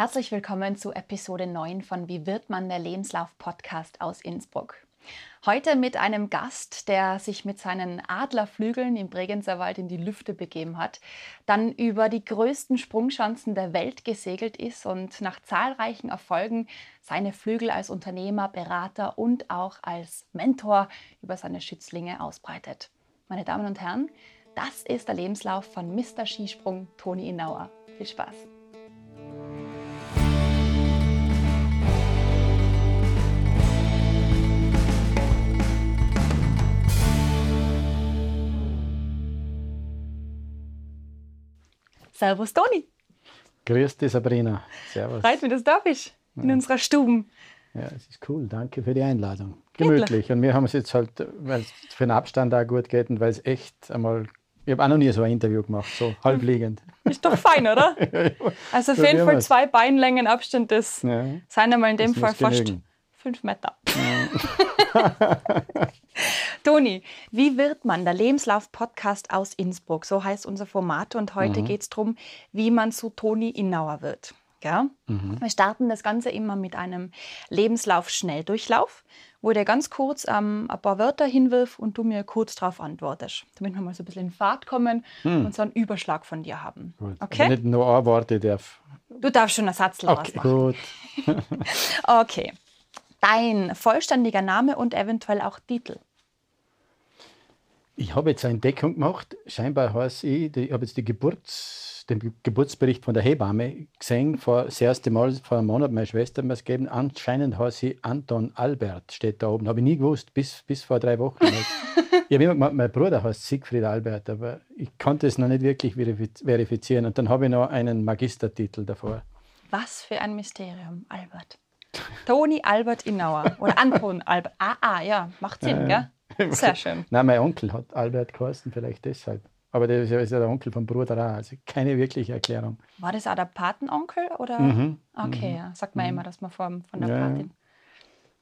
Herzlich willkommen zu Episode 9 von Wie wird man der Lebenslauf Podcast aus Innsbruck. Heute mit einem Gast, der sich mit seinen Adlerflügeln im Bregenzer Wald in die Lüfte begeben hat, dann über die größten Sprungschanzen der Welt gesegelt ist und nach zahlreichen Erfolgen seine Flügel als Unternehmer, Berater und auch als Mentor über seine Schützlinge ausbreitet. Meine Damen und Herren, das ist der Lebenslauf von Mr. Skisprung Toni Inauer. Viel Spaß! Servus Toni. Grüß dich Sabrina. Servus. Freut mich, dass du da bist in ja. unserer Stube. Ja, es ist cool. Danke für die Einladung. Gemütlich. Und wir haben es jetzt halt, weil es für den Abstand auch gut geht und weil es echt einmal. Ich habe auch noch nie so ein Interview gemacht, so halbliegend. Ist doch fein, oder? ja, also auf jeden Fall zwei Beinlängen Abstand, das ja. sind einmal in dem Fall fast genügen. fünf Meter. Toni, wie wird man der Lebenslauf-Podcast aus Innsbruck? So heißt unser Format und heute mhm. geht es darum, wie man zu Toni Innauer wird. Ja? Mhm. Wir starten das Ganze immer mit einem Lebenslauf-Schnelldurchlauf, wo der ganz kurz ähm, ein paar Wörter hinwirft und du mir kurz darauf antwortest, damit wir mal so ein bisschen in Fahrt kommen mhm. und so einen Überschlag von dir haben. Gut. Okay? Aber nicht nur ein Wort, ich darf. Du darfst schon einen Satz okay. Gut. okay. Dein vollständiger Name und eventuell auch Titel. Ich habe jetzt eine Entdeckung gemacht. Scheinbar heißt ich, ich habe jetzt die Geburts, den Geburtsbericht von der Hebamme gesehen, vor, das erste Mal vor einem Monat, meine Schwester mir es gegeben. Anscheinend heißt sie Anton Albert, steht da oben. Habe ich nie gewusst, bis, bis vor drei Wochen. ich habe immer gemeint, mein Bruder heißt Siegfried Albert, aber ich konnte es noch nicht wirklich verifizieren. Und dann habe ich noch einen Magistertitel davor. Was für ein Mysterium, Albert. Toni Albert Innauer oder Anton Albert. Ah, ah, ja, macht Sinn, ja, gell? Sehr schön. Nein, mein Onkel hat Albert geheißen, vielleicht deshalb. Aber der ist ja der Onkel vom Bruder auch, also keine wirkliche Erklärung. War das auch der Patenonkel? Oder? Mhm. Okay, mhm. ja. sagt man mhm. immer, dass man von, von der ja. Patin.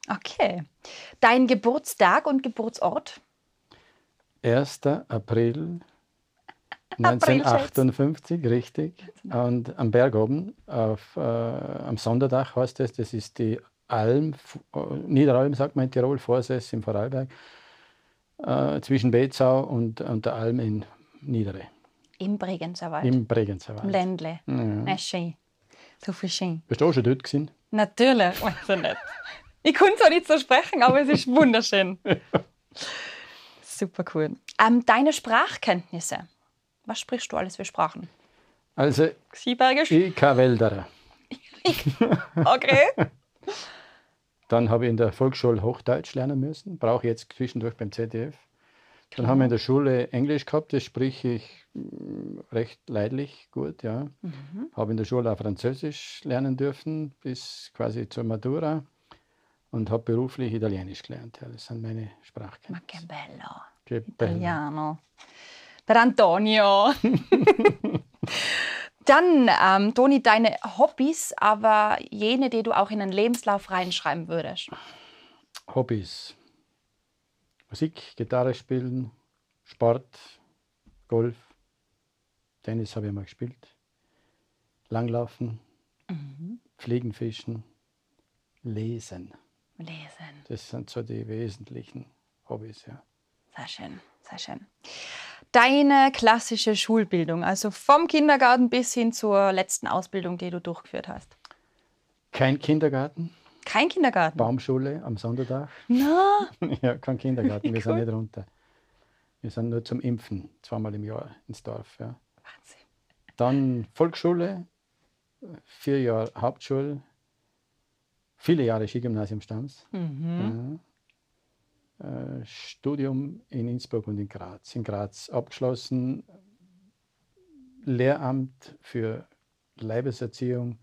Okay. Dein Geburtstag und Geburtsort? 1. April 1958, richtig. Und am Berg oben, auf, äh, am Sonderdach heißt es, das ist die Alm, äh, Niederalm sagt man in Tirol, Vorsess im Vorarlberg äh, zwischen Bezau und, und der Alm in Niedere. Im Bregenzerwald. Im Bregenzerwald. Im Ländle. Ja. Na, schön. So viel schön. Bist du auch schon dort gewesen? Natürlich. Also nicht. Ich konnte zwar nicht so sprechen, aber es ist wunderschön. Super cool. Ähm, deine Sprachkenntnisse. Was sprichst du alles für Sprachen? Also, Siebergisch? Ich kann Wälderer. okay. Dann habe ich in der Volksschule Hochdeutsch lernen müssen, brauche ich jetzt zwischendurch beim ZDF. Dann haben wir in der Schule Englisch gehabt, das spreche ich mm, recht leidlich gut, ja. Mhm. Habe in der Schule auch Französisch lernen dürfen, bis quasi zur Matura. Und habe beruflich Italienisch gelernt. Ja, das sind meine Sprachkenntnisse. Ma che bello. Che bello. Italiano. Per Antonio. Dann, ähm, Toni, deine Hobbys, aber jene, die du auch in einen Lebenslauf reinschreiben würdest. Hobbys. Musik, Gitarre spielen, Sport, Golf, Tennis habe ich mal gespielt, Langlaufen, mhm. Fliegen, Fischen, Lesen. Lesen. Das sind so die wesentlichen Hobbys, ja. Sehr schön, sehr schön deine klassische Schulbildung, also vom Kindergarten bis hin zur letzten Ausbildung, die du durchgeführt hast? Kein Kindergarten. Kein Kindergarten? Baumschule am Sonntag. Na? ja, kein Kindergarten, wir cool. sind nicht runter. Wir sind nur zum Impfen, zweimal im Jahr ins Dorf. Ja. Wahnsinn. Dann Volksschule, vier Jahre Hauptschule, viele Jahre Skigymnasium Stamms. Mhm. Äh, Studium in Innsbruck und in Graz. In Graz abgeschlossen, Lehramt für Leibeserziehung,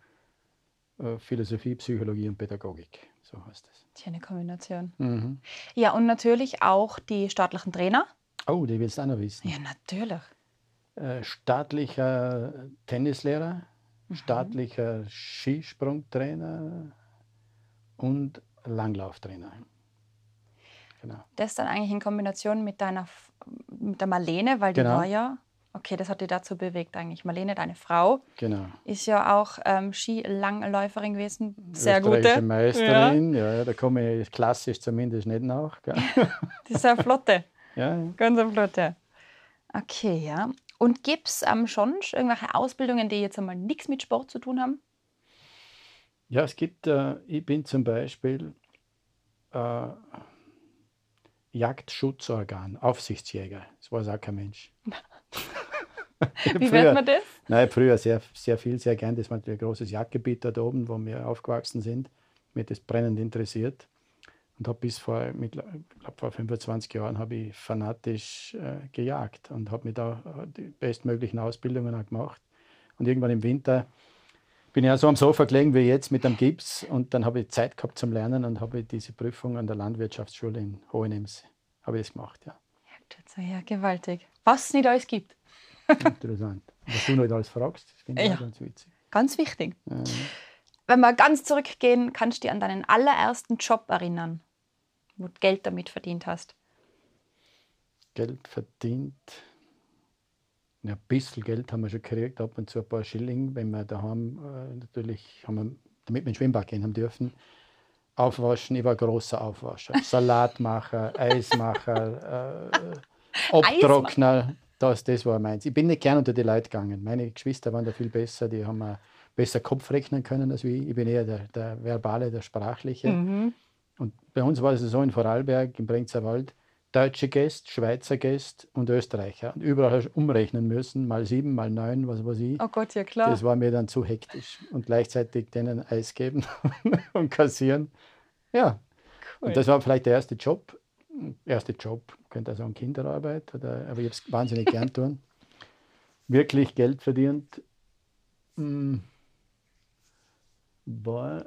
äh, Philosophie, Psychologie und Pädagogik. So heißt es. Schöne Kombination. Mhm. Ja, und natürlich auch die staatlichen Trainer. Oh, die willst du auch noch wissen. Ja, natürlich. Äh, staatlicher Tennislehrer, mhm. staatlicher Skisprungtrainer und Langlauftrainer. Genau. Das dann eigentlich in Kombination mit deiner mit der Marlene, weil die genau. war ja Okay, das hat dich dazu bewegt eigentlich. Marlene, deine Frau, Genau. ist ja auch ähm, Skilangläuferin gewesen. Sehr gute. Meisterin, ja. ja, da komme ich klassisch zumindest nicht nach. Gell? Die ist eine Flotte. Ja, ja. Ganz eine Flotte. Okay, ja. Und gibt es ähm, schon irgendwelche Ausbildungen, die jetzt einmal nichts mit Sport zu tun haben? Ja, es gibt, äh, ich bin zum Beispiel äh, Jagdschutzorgan, Aufsichtsjäger. Das weiß auch kein Mensch. Wie Früher- wird man das? Nein, früher sehr, sehr viel, sehr gern. Das war ein großes Jagdgebiet dort oben, wo wir aufgewachsen sind. Mir das brennend interessiert. Und habe bis vor, mit, ich glaube, vor 25 Jahren habe ich fanatisch äh, gejagt und habe mir da äh, die bestmöglichen Ausbildungen auch gemacht. Und irgendwann im Winter bin ja so am Sofa gelegen wie jetzt mit einem Gips und dann habe ich Zeit gehabt zum Lernen und habe diese Prüfung an der Landwirtschaftsschule in Hohenems habe ich das gemacht. Ja. Ja, gewaltig. Was es nicht alles gibt. Interessant. Dass du noch alles fragst, das finde ich Ja. ganz witzig. Ganz wichtig. Ja. Wenn wir ganz zurückgehen, kannst du dich an deinen allerersten Job erinnern, wo du Geld damit verdient hast. Geld verdient. Ja, ein bisschen Geld haben wir schon gekriegt, ab und zu ein paar Schilling, wenn wir daheim äh, natürlich, haben wir, damit wir ins Schwimmbad gehen haben dürfen. Aufwaschen, ich war ein großer Aufwascher. Salatmacher, Eismacher, äh, Abtrockner, das, das war meins. Ich bin nicht gern unter die Leute gegangen. Meine Geschwister waren da viel besser, die haben besser Kopf rechnen können als ich. Ich bin eher der, der Verbale, der Sprachliche. Und bei uns war es so in Vorarlberg, im Brenzerwald, Wald, deutsche Gäste, Schweizer Gäste und Österreicher. Und überall umrechnen müssen, mal sieben, mal neun, was weiß ich. Oh Gott, ja klar. Das war mir dann zu hektisch. Und gleichzeitig denen Eis geben und kassieren. Ja, Cool. und das war vielleicht der erste Job. Erste Job, könnte auch sagen Kinderarbeit, oder, aber ich habe es wahnsinnig gern tun. Wirklich Geld verdient. War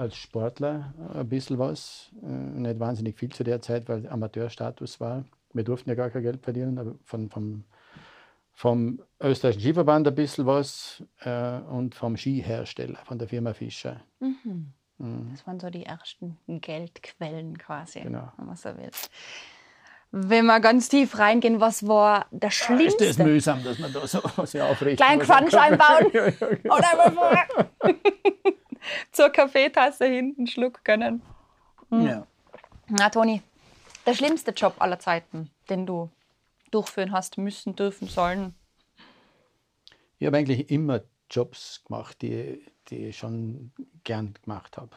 als Sportler ein bisschen was. Äh, Nicht wahnsinnig viel zu der Zeit, weil Amateurstatus war. Wir durften ja gar kein Geld verdienen, aber von, vom, vom österreichischen Skiverband ein bisschen was äh, und vom Skihersteller, von der Firma Fischer. Mhm. Das waren so die ersten Geldquellen quasi, Genau. wenn man so will. Wenn wir ganz tief reingehen, was war der Ist das schlimmste? mühsam, dass man da so sich aufrichten Kleinen? Quatsch einbauen. Ja, ja, genau. Oder mal vor- zur Kaffeetasse hinten schlucken können. ja. Na, Toni, der schlimmste Job aller Zeiten, den du durchführen hast müssen, dürfen, sollen. Ich habe eigentlich immer Jobs gemacht, die, die ich schon gern gemacht habe.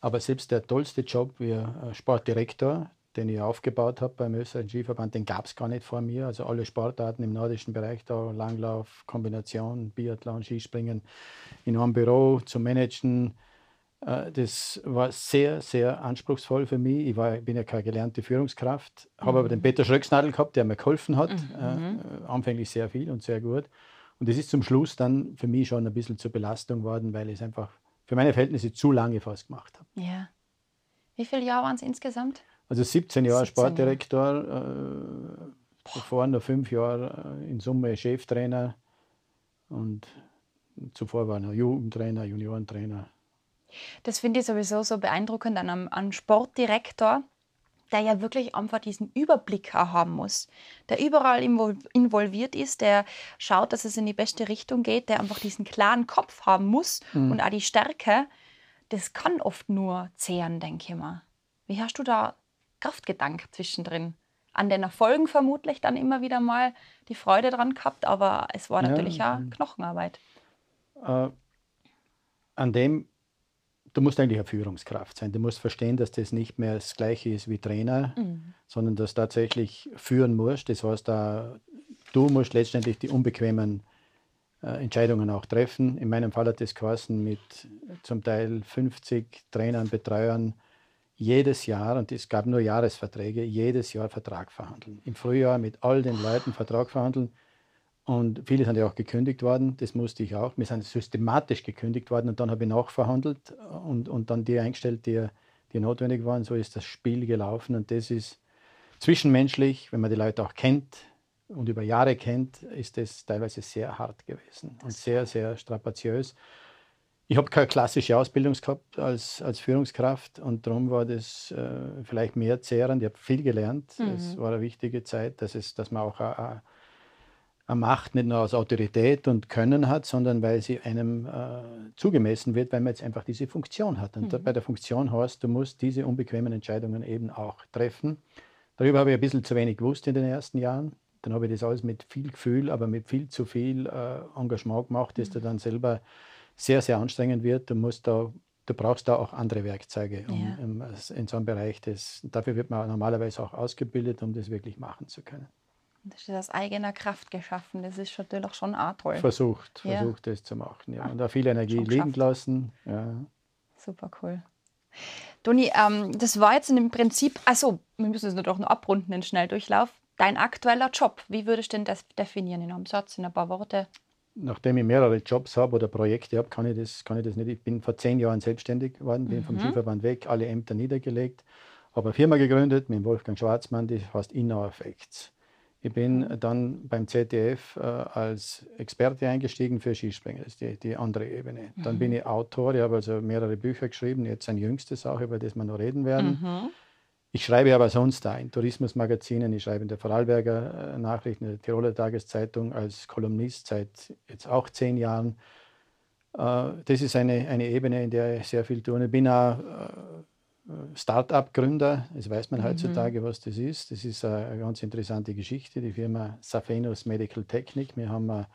Aber selbst der tollste Job wie Sportdirektor, den ich aufgebaut habe beim österreichischen Skiverband, den gab es gar nicht vor mir. Also alle Sportarten im nordischen Bereich, da Langlauf, Kombination, Biathlon, Skispringen, in einem Büro zu managen, äh, das war sehr, sehr anspruchsvoll für mich. Ich, war, bin ja keine gelernte Führungskraft, habe aber den Peter Schröcksnadel gehabt, der mir geholfen hat, äh, anfänglich sehr viel und sehr gut. Und das ist zum Schluss dann für mich schon ein bisschen zur Belastung worden, weil ich es einfach für meine Verhältnisse zu lange fast gemacht habe. Ja. Wie viele Jahre waren es insgesamt? Also 17 Jahre 17 Jahre. Sportdirektor, äh, davor noch fünf Jahre äh, in Summe Cheftrainer und zuvor war noch Jugendtrainer, Juniorentrainer. Das finde ich sowieso so beeindruckend an einem, an Sportdirektor, der ja wirklich einfach diesen Überblick auch haben muss, der überall invol- involviert ist, der schaut, dass es in die beste Richtung geht, der einfach diesen klaren Kopf haben muss und auch die Stärke. Das kann oft nur zehren, denke ich mal. Wie hast du da Kraft gedankt zwischendrin? An den Erfolgen vermutlich dann immer wieder mal die Freude dran gehabt, aber es war Ja, natürlich auch Knochenarbeit. Äh, an dem, du musst eigentlich eine Führungskraft sein. Du musst verstehen, dass das nicht mehr das Gleiche ist wie Trainer, sondern dass du tatsächlich führen musst. Das heißt, da, du musst letztendlich die unbequemen äh, Entscheidungen auch treffen. In meinem Fall hat das geheißen, mit zum Teil 50 Trainern, Betreuern jedes Jahr, und es gab nur Jahresverträge, jedes Jahr Vertrag verhandeln. Im Frühjahr mit all den Leuten Vertrag verhandeln. Und viele sind ja auch gekündigt worden, das musste ich auch. Wir sind systematisch gekündigt worden und dann habe ich nachverhandelt und, und dann die eingestellt, die, die notwendig waren. So ist das Spiel gelaufen und das ist zwischenmenschlich, wenn man die Leute auch kennt und über Jahre kennt, ist das teilweise sehr hart gewesen und sehr, sehr strapaziös. Ich habe keine klassische Ausbildung gehabt als, als Führungskraft und darum war das äh, vielleicht mehr zehrend. Ich habe viel gelernt. Es war eine wichtige Zeit, dass, es, dass man auch eine Macht nicht nur aus Autorität und Können hat, sondern weil sie einem äh, zugemessen wird, weil man jetzt einfach diese Funktion hat. Und mhm. bei der Funktion heißt, du musst diese unbequemen Entscheidungen eben auch treffen. Darüber habe ich ein bisschen zu wenig gewusst in den ersten Jahren. Dann habe ich das alles mit viel Gefühl, aber mit viel zu viel äh, Engagement gemacht, dass mhm. du dann selber sehr, sehr anstrengend wird. Du, musst da, du brauchst da auch andere Werkzeuge um, ja. in so einem Bereich. Das, dafür wird man normalerweise auch ausgebildet, um das wirklich machen zu können. Das ist aus eigener Kraft geschaffen. Das ist natürlich schon auch toll. Versucht, ja. versucht das zu machen. Ja. Und da viel Energie liegen lassen. Ja. Super cool. Toni, ähm, das war jetzt im Prinzip, also wir müssen es nur doch noch abrunden, den Schnelldurchlauf. Dein aktueller Job, wie würdest du denn das definieren in einem Satz, in ein paar Worte? Nachdem ich mehrere Jobs habe oder Projekte habe, kann ich, das, kann ich das nicht. Ich bin vor zehn Jahren selbstständig geworden, bin mhm. vom Skiverband weg, alle Ämter niedergelegt, habe eine Firma gegründet mit Wolfgang Schwarzmann, die heißt Inner Effects. Ich bin dann beim ZDF äh, als Experte eingestiegen für Skispringen, das ist die, die andere Ebene. Dann mhm. bin ich Autor, ich habe also mehrere Bücher geschrieben, jetzt ein jüngstes auch, über das wir noch reden werden. Mhm. Ich schreibe aber sonst da in Tourismusmagazinen, ich schreibe in der Vorarlberger äh, Nachrichten, in der Tiroler Tageszeitung als Kolumnist seit jetzt auch zehn Jahren. Äh, das ist eine, eine Ebene, in der ich sehr viel tue. Ich bin auch äh, Start-up-Gründer, das weiß man mhm. heutzutage, was das ist. Das ist eine ganz interessante Geschichte. Die Firma Safenos Medical Technic. Wir haben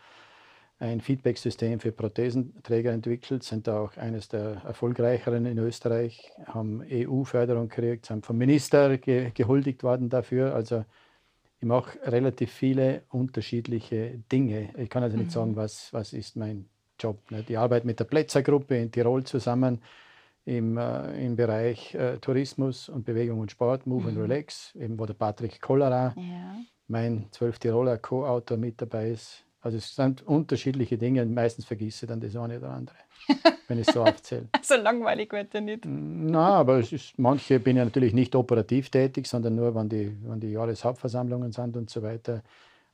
ein Feedback-System für Prothesenträger entwickelt, sind auch eines der erfolgreicheren in Österreich, haben EU-Förderung gekriegt, sind vom Minister ge gehuldigt worden dafür. Also ich mache relativ viele unterschiedliche Dinge. Ich kann also nicht mhm. sagen, was, was ist mein Job. Nicht? Ich arbeite mit der Plätzergruppe in Tirol zusammen im, äh, im Bereich äh, Tourismus und Bewegung und Sport, Move mhm. and Relax, eben wo der Patrick Kollera, ja. mein zwölf Tiroler Co-Autor mit dabei ist. Also es sind unterschiedliche Dinge und meistens vergesse ich dann das eine oder andere, wenn ich es so aufzähle. so langweilig wird er nicht. Na, aber es ist, manche bin ich natürlich nicht operativ tätig, sondern nur, wenn die, wenn die Jahreshauptversammlungen sind und so weiter.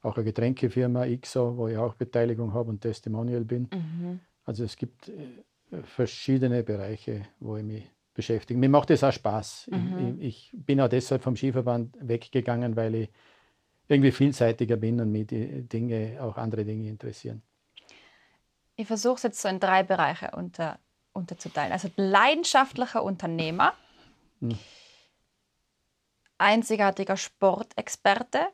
Auch eine Getränkefirma XO, wo ich auch Beteiligung habe und Testimonial bin. Mhm. Also es gibt äh, verschiedene Bereiche, wo ich mich beschäftige. Mir macht das auch Spaß. Mhm. Ich, ich, bin auch deshalb vom Skiverband weggegangen, weil ich irgendwie vielseitiger bin und mich die Dinge, auch andere Dinge interessieren. Ich versuche es jetzt so in drei Bereiche unter, unterzuteilen. Also leidenschaftlicher Unternehmer, hm. einzigartiger Sportexperte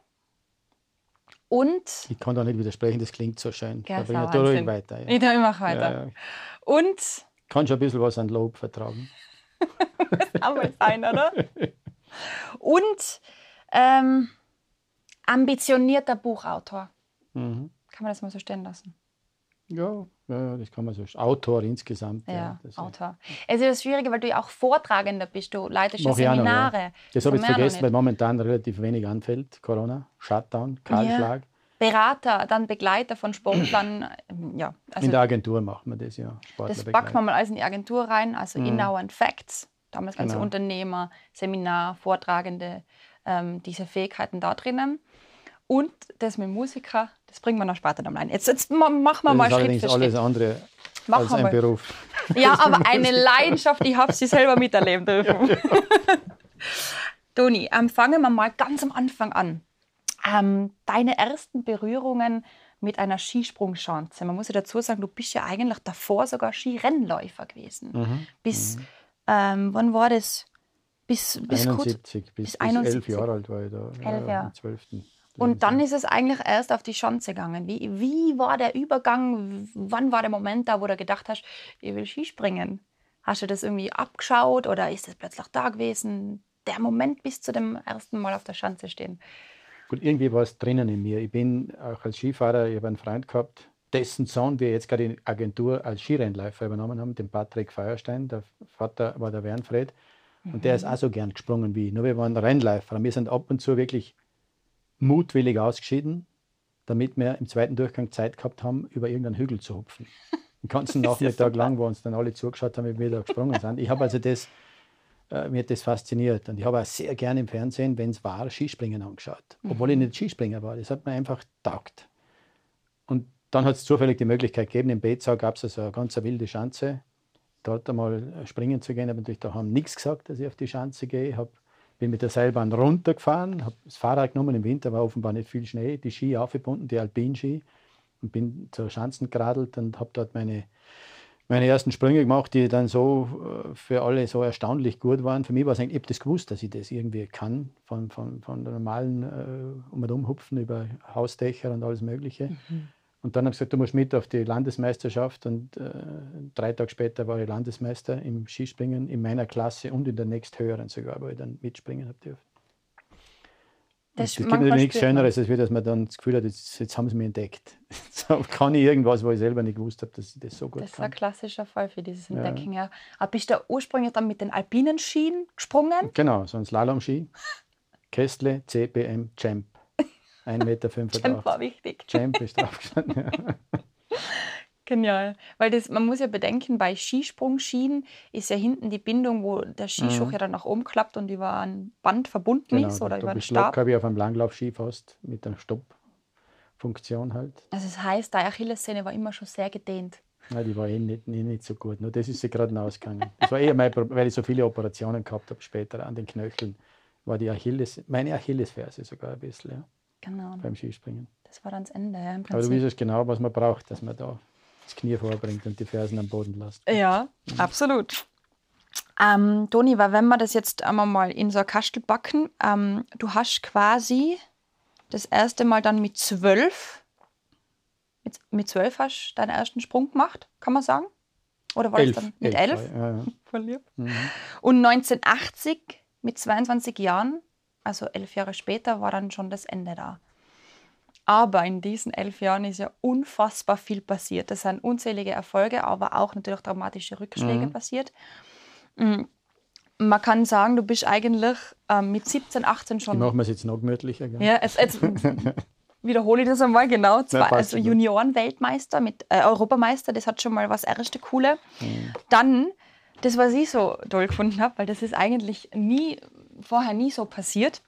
und. Ich kann da nicht widersprechen, das klingt so schön. Ja, Aber ich ruhig weiter. Ja. Ich, ich mache weiter. Ja, ja. Und. Kann schon ein bisschen was an Lob vertragen. das kann mal sein, oder? Und ähm, ambitionierter Buchautor. Mhm. Kann man das mal so stehen lassen? Ja, ja, das kann man so. Autor insgesamt. Ja, ja Autor. Es ist das Schwierige, weil du ja auch Vortragender bist. Du leitest ja Seminare. Noch, ja. Das habe ich vergessen, weil momentan relativ wenig anfällt. Corona, Shutdown, Kahlschlag. Ja. Berater, dann Begleiter von Sportlern. ja, also in der Agentur macht man das, ja. Sportler das packen wir mal alles in die Agentur rein, also mhm. Innow and Facts. Damals ganze genau. Unternehmer, Seminar, Vortragende, ähm, diese Fähigkeiten da drinnen. Und das mit Musiker, das bringen wir noch später dann rein. Jetzt, jetzt machen wir das mal ist Schritt für Schritt. alles andere machen als ein mal. Beruf. Ja, aber eine Leidenschaft, ich habe sie selber miterleben dürfen. Ja, ja. Toni, ähm, fangen wir mal ganz am Anfang an. Ähm, deine ersten Berührungen mit einer Skisprungschanze. Man muss ja dazu sagen, du bist ja eigentlich davor sogar Skirennläufer gewesen. Mhm. Bis, mhm. Ähm, wann war das? Bis, bis 71, gut, bis, bis 71. elf Jahre alt war ich da. Elf Jahre. Ja, und dann ist es eigentlich erst auf die Schanze gegangen. Wie, wie war der Übergang? Wann war der Moment da, wo du gedacht hast, ich will Skispringen? Hast du das irgendwie abgeschaut oder ist das plötzlich da gewesen? Der Moment bis zu dem ersten Mal auf der Schanze stehen. Gut, irgendwie war es drinnen in mir. Ich bin auch als Skifahrer, ich habe einen Freund gehabt, dessen Sohn wir jetzt gerade die Agentur als Skirennläufer übernommen haben, den Patrick Feuerstein. Der Vater war der Wernfred. Und mhm. der ist auch so gern gesprungen wie ich. Nur wir waren Rennläufer. Wir sind ab und zu wirklich mutwillig ausgeschieden, damit wir im zweiten Durchgang Zeit gehabt haben, über irgendeinen Hügel zu hupfen. Den ganzen Nachmittag lang, wo uns dann alle zugeschaut haben, wie wir da gesprungen sind. Ich habe also das, äh, mir hat das fasziniert. Und ich habe auch sehr gerne im Fernsehen, wenn es war, Skispringen angeschaut. Obwohl ich mhm. nicht Skispringer war. Das hat mir einfach taugt. Und dann hat es zufällig die Möglichkeit gegeben, in Bezau gab es also eine ganz wilde Schanze, dort einmal springen zu gehen. Ich habe natürlich daheim nichts gesagt, dass ich auf die Schanze gehe. Ich habe bin mit der Seilbahn runtergefahren, habe das Fahrrad genommen, im Winter war offenbar nicht viel Schnee, die Ski aufgebunden, die Alpinski und bin zur Schanzen geradelt und habe dort meine, meine ersten Sprünge gemacht, die dann so äh, für alle so erstaunlich gut waren. Für mich war es eigentlich, ich habe das gewusst, dass ich das irgendwie kann, von, von, von normalen äh, um und umhupfen über Hausdächer und alles Mögliche. Mhm. Und dann habe ich gesagt, du musst mit auf die Landesmeisterschaft. Und äh, drei Tage später war ich Landesmeister im Skispringen in meiner Klasse und in der nächsthöheren sogar, wo ich dann mitspringen habe dürfen. Das, es gibt natürlich nichts Schöneres, als dass man dann das Gefühl hat, jetzt, jetzt haben sie mich entdeckt. Jetzt kann ich irgendwas, wo ich selber nicht gewusst habe, dass ich das so gut das kann. Das ist ein klassischer Fall für dieses Entdecken, ja. ja. Aber bist du ursprünglich dann mit den alpinen Skien gesprungen? Genau, so ein Slalom-Ski. Kestle, CBM, Champ. 1,85 Meter. Champ war wichtig. Champ ist draufgestanden, ja. Genial. Weil das, man muss ja bedenken, bei Skisprungskien ist ja hinten die Bindung, wo der Skischuh mhm. ja dann nach oben klappt und über ein Band verbunden genau, ist oder über einen Stab. habe ich auf einem Langlaufski fast mit einer Stoppfunktion halt. Also das heißt, die Achillessehne war immer schon sehr gedehnt. Nein, die war eh nicht, eh nicht so gut. Nur das ist sie gerade ausgegangen. Das war eher mein Problem, weil ich so viele Operationen gehabt habe später an den Knöcheln. War die Achilles, meine Achillesferse sogar ein bisschen, ja. Genau. Beim Skispringen. Das war dann das Ende, ja, Aber du weißt genau, was man braucht, dass man da das Knie vorbringt und die Fersen am Boden lässt. Ja, mhm. absolut. Ähm, Toni, weil wenn wir das jetzt einmal mal in so ein Kastel backen, ähm, du hast quasi das erste Mal dann mit zwölf, mit, mit zwölf hast du deinen ersten Sprung gemacht, kann man sagen? Oder war elf, das dann mit elf? elf? Ja, ja. Voll lieb. Mhm. Und 1980 mit 22 Jahren, also elf Jahre später, war dann schon das Ende da. Aber in diesen elf Jahren ist ja unfassbar viel passiert. Es sind unzählige Erfolge, aber auch natürlich dramatische Rückschläge mhm. passiert. Mm, man kann sagen, du bist eigentlich ähm, mit 17, 18 schon. Machen wir es jetzt noch gemütlicher. Gell? Ja, jetzt, jetzt wiederhole ich das einmal genau. Zwei, Nein, also Junioren-Weltmeister mit äh, Europameister, das hat schon mal was erste Coole. Mhm. Dann, das, was ich so toll gefunden habe, weil das ist eigentlich nie, vorher nie so passiert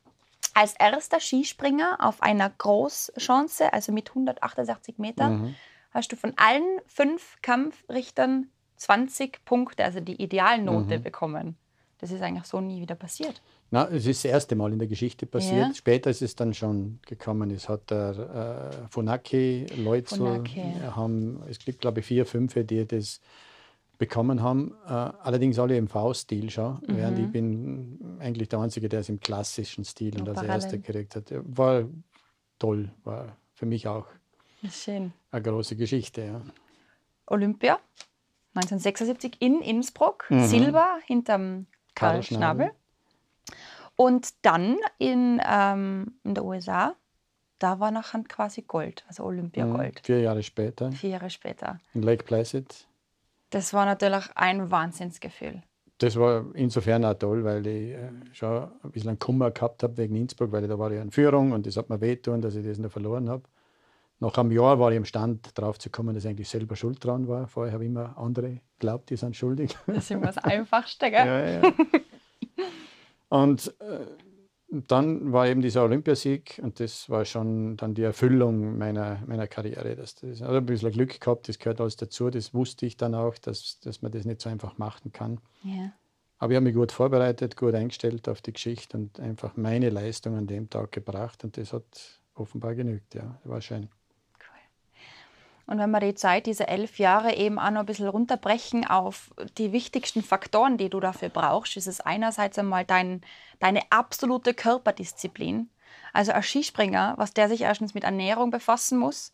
als erster Skispringer auf einer Großchance, also mit 168 Metern, mhm. hast du von allen fünf Kampfrichtern 20 Punkte, also die Idealnote mhm. bekommen. Das ist eigentlich so nie wieder passiert. Na, es ist das erste Mal in der Geschichte passiert. Ja. Später ist es dann schon gekommen. Es hat der äh, Funaki, Funaki. haben, es gibt glaube ich vier, fünf, die das bekommen haben. Äh, allerdings alle im V-Stil schon, mhm. während ich bin eigentlich der Einzige, der es im klassischen Stil und als Erster gekriegt hat. War toll, war für mich auch Schön. eine große Geschichte. Ja. Olympia 1976 in Innsbruck, mhm. Silber hinterm Karl, Schnabel. Und dann in, ähm, in der USA, da war nachher quasi Gold, also Olympia Gold. Mhm. Vier Jahre später. Vier Jahre später. In Lake Placid. Das war natürlich ein Wahnsinnsgefühl. Das war insofern auch toll, weil ich äh, schon ein bisschen Kummer gehabt habe wegen Innsbruck, weil da war ich in Führung und das hat mir wehgetan, dass ich das noch verloren habe. Nach einem Jahr war ich imstand, darauf zu kommen, dass ich eigentlich selber schuld dran war. Vorher habe ich immer andere geglaubt, die sind schuldig. Das ist immer das Einfachste, gell? ja, ja. Und äh, und dann war eben dieser Olympiasieg und das war schon dann die Erfüllung meiner, meiner Karriere. Das, das, also ein bisschen Glück gehabt, das gehört alles dazu. Das wusste ich dann auch, dass, dass man das nicht so einfach machen kann. Ja. Aber ich habe mich gut vorbereitet, gut eingestellt auf die Geschichte und einfach meine Leistung an dem Tag gebracht und das hat offenbar genügt. Ja, war schön. Und wenn wir die Zeit, diese elf Jahre eben auch noch ein bisschen runterbrechen auf die wichtigsten Faktoren, die du dafür brauchst, ist es einerseits einmal dein, deine absolute Körperdisziplin. Also ein Skispringer, was der sich erstens mit Ernährung befassen muss,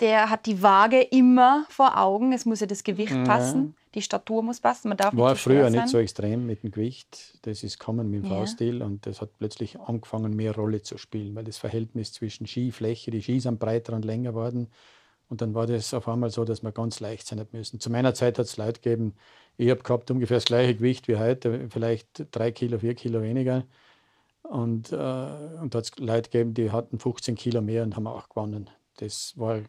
der hat die Waage immer vor Augen. Es muss ja das Gewicht ja. passen, die Statur muss passen. Man darf War nicht früher nicht so extrem mit dem Gewicht. Das ist kommen mit dem ja. V-Stil und das hat plötzlich angefangen, mehr Rolle zu spielen, weil das Verhältnis zwischen Skifläche, die Ski sind breiter und länger worden und dann war das auf einmal so, dass wir ganz leicht sein müssen. Zu meiner Zeit hat es Leute gegeben, ich habe gehabt ungefähr das gleiche Gewicht wie heute, vielleicht drei Kilo, vier Kilo weniger. Und, äh, und hat es Leute gegeben, die hatten 15 Kilo mehr und haben auch gewonnen. Das war,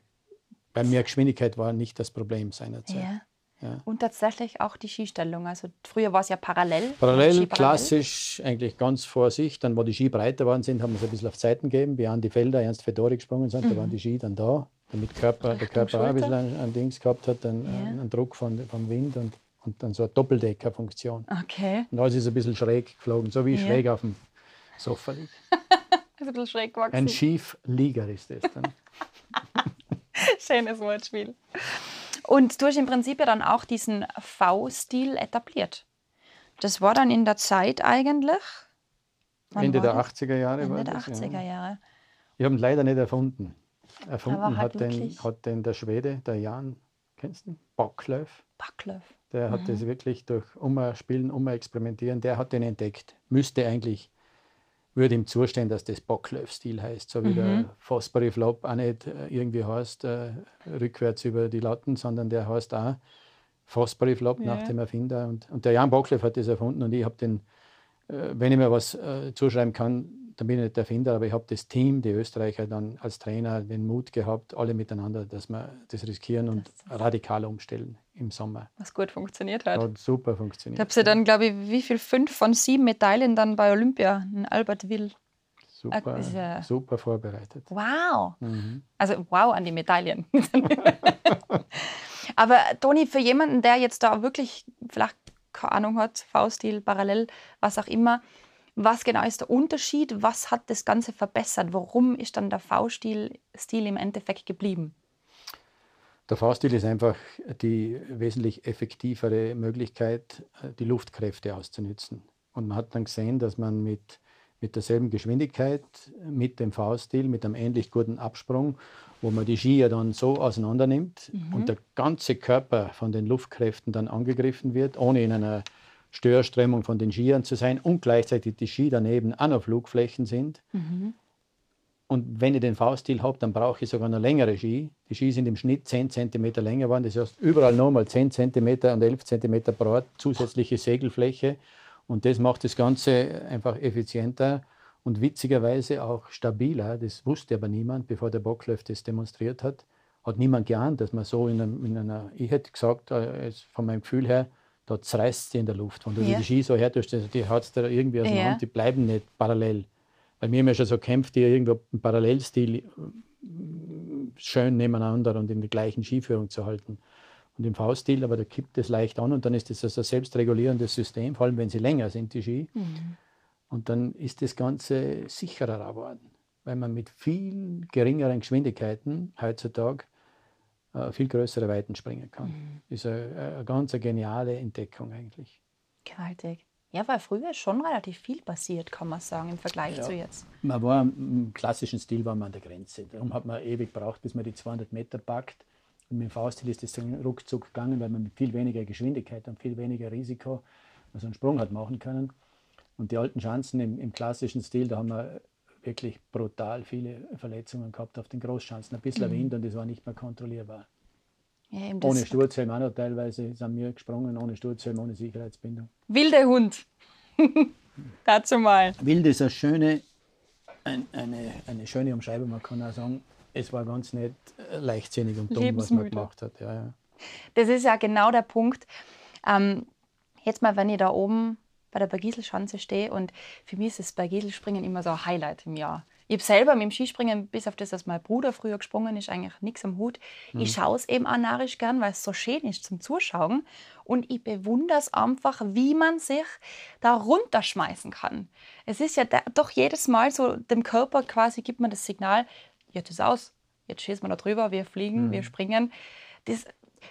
bei mir Geschwindigkeit war nicht das Problem seinerzeit. Ja. Ja. Und tatsächlich auch die Skistellung. Also früher war es ja parallel. Parallel, klassisch, eigentlich ganz vor sich. Dann, wo die Ski breiter waren sind, haben wir es ein bisschen auf Zeiten gegeben. Wie an die Felder, Ernst Fedori gesprungen sind, mhm. da waren die Ski dann da damit Körper, der Körper auch ein bisschen ein, ein Dings gehabt hat, einen, ja. einen Druck von, vom Wind. Und und dann so eine Doppeldeckerfunktion. Okay. Und alles ist ein bisschen schräg geflogen, so wie ich Ja. schräg auf dem Sofa liege. Ein bisschen schräg gewachsen. Ein Schieflieger ist das dann. Schönes Wortspiel. Und du hast im Prinzip ja dann auch diesen V-Stil etabliert. Das war dann in der Zeit eigentlich. Ende war der das? 80er Jahre war Ende der das. 80er Ja. Jahre. Ich habe ihn leider nicht erfunden. Erfunden hat den, hat den der Schwede, der Jan, kennst du ihn? Backlöf. Backlöf. Der hat das wirklich durch Umspielen, Umexperimentieren, der hat den entdeckt. Müsste eigentlich, würde ihm zustehen, dass das Backlöf-Stil heißt, so wie der Fosbury Flop auch nicht äh, irgendwie heißt, äh, rückwärts über die Latten, sondern der heißt auch Fosbury Flop nach Ja. dem Erfinder. Und, und der Jan Backlöf hat das erfunden und ich habe den, äh, wenn ich mir was äh, zuschreiben kann, dann bin ich nicht der Erfinder, aber ich habe das Team, die Österreicher, dann als Trainer den Mut gehabt, alle miteinander, dass wir das riskieren und radikal umstellen im Sommer. Was gut funktioniert hat. Hat super Ich funktioniert. habe sie dann, glaube ich, wie viel? Fünf von sieben Medaillen dann bei Olympia in Albertville. Super, ist ja- super vorbereitet. Wow. Mhm. Also wow an die Medaillen. Aber Toni, für jemanden, der jetzt da wirklich vielleicht keine Ahnung hat, V-Stil, parallel, was auch immer, was genau ist der Unterschied? Was hat das Ganze verbessert? Warum ist dann der V-Stil Stil im Endeffekt geblieben? Der V-Stil ist einfach die wesentlich effektivere Möglichkeit, äh, die Luftkräfte auszunützen. Und man hat dann gesehen, dass man mit, mit derselben Geschwindigkeit, mit dem V-Stil, mit einem ähnlich guten Absprung, wo man die Skier dann so auseinander nimmt und der ganze Körper von den Luftkräften dann angegriffen wird, ohne in einer Störströmung von den Skiern zu sein und gleichzeitig die Ski daneben auch noch Flugflächen sind. Und wenn ich den V-Stil habe, dann brauche ich sogar noch längere Ski. Die Ski sind im Schnitt 10 cm länger geworden. Das heißt, überall nochmal 10 cm und 11 cm pro Ort zusätzliche Segelfläche. Und das macht das Ganze einfach effizienter und witzigerweise auch stabiler. Das wusste aber niemand, bevor der Bocklöf das demonstriert hat. Hat niemand geahnt, dass man so in, einem, in einer, ich hätte gesagt, äh, von meinem Gefühl her, da zerreißt sie in der Luft. Wenn du Ja. die Ski so hertust, die hat da irgendwie aus der Ja. Hand, die bleiben nicht parallel. Bei mir haben ja schon so kämpft, die irgendwo im Parallelstil äh, schön nebeneinander und in der gleichen Skiführung zu halten. Und im V-Stil, aber da kippt es leicht an und dann ist das also ein selbstregulierendes System, vor allem wenn sie länger sind, die Ski. Und dann ist das Ganze sicherer geworden, weil man mit viel geringeren Geschwindigkeiten heutzutage viel größere Weiten springen kann. Ist eine, eine ganz eine geniale Entdeckung eigentlich. Gewaltig. Ja, weil früher schon relativ viel passiert, kann man sagen, im Vergleich Ja. zu jetzt. Man war im klassischen Stil war man an der Grenze. Darum hat man ewig gebraucht, bis man die 200 Meter packt. Und mit dem V-Stil ist das dann ruckzuck gegangen, weil man mit viel weniger Geschwindigkeit und viel weniger Risiko so einen Sprung hat machen können. Und die alten Schanzen im, im klassischen Stil, da haben wir wirklich brutal viele Verletzungen gehabt auf den Großschanzen. Ein bisschen Wind und das war nicht mehr kontrollierbar. Ja, Ohne Sturzhelm auch noch teilweise sind wir gesprungen, ohne Sturzhelm, ohne Sicherheitsbindung. Wilde Hund. Dazu mal. Wild ist eine schöne, ein, eine, eine schöne Umschreibung. Man kann auch sagen, es war ganz nicht leichtsinnig und dumm, was man gemacht hat. Ja, ja. Das ist ja genau der Punkt. Ähm, jetzt mal, wenn ich da oben bei der Bergiselschanze stehe und für mich ist das Bergiselspringen immer so ein Highlight im Jahr. Ich habe selber mit dem Skispringen, bis auf das, dass mein Bruder früher gesprungen ist, eigentlich nichts am Hut. Ich schaue es eben auch narrisch gern, weil es so schön ist zum Zuschauen. Und ich bewundere es einfach, wie man sich da runterschmeißen kann. Es ist ja da, doch jedes Mal so, dem Körper quasi gibt man das Signal, jetzt ist aus, jetzt schießen wir da drüber, wir fliegen, wir springen. Das,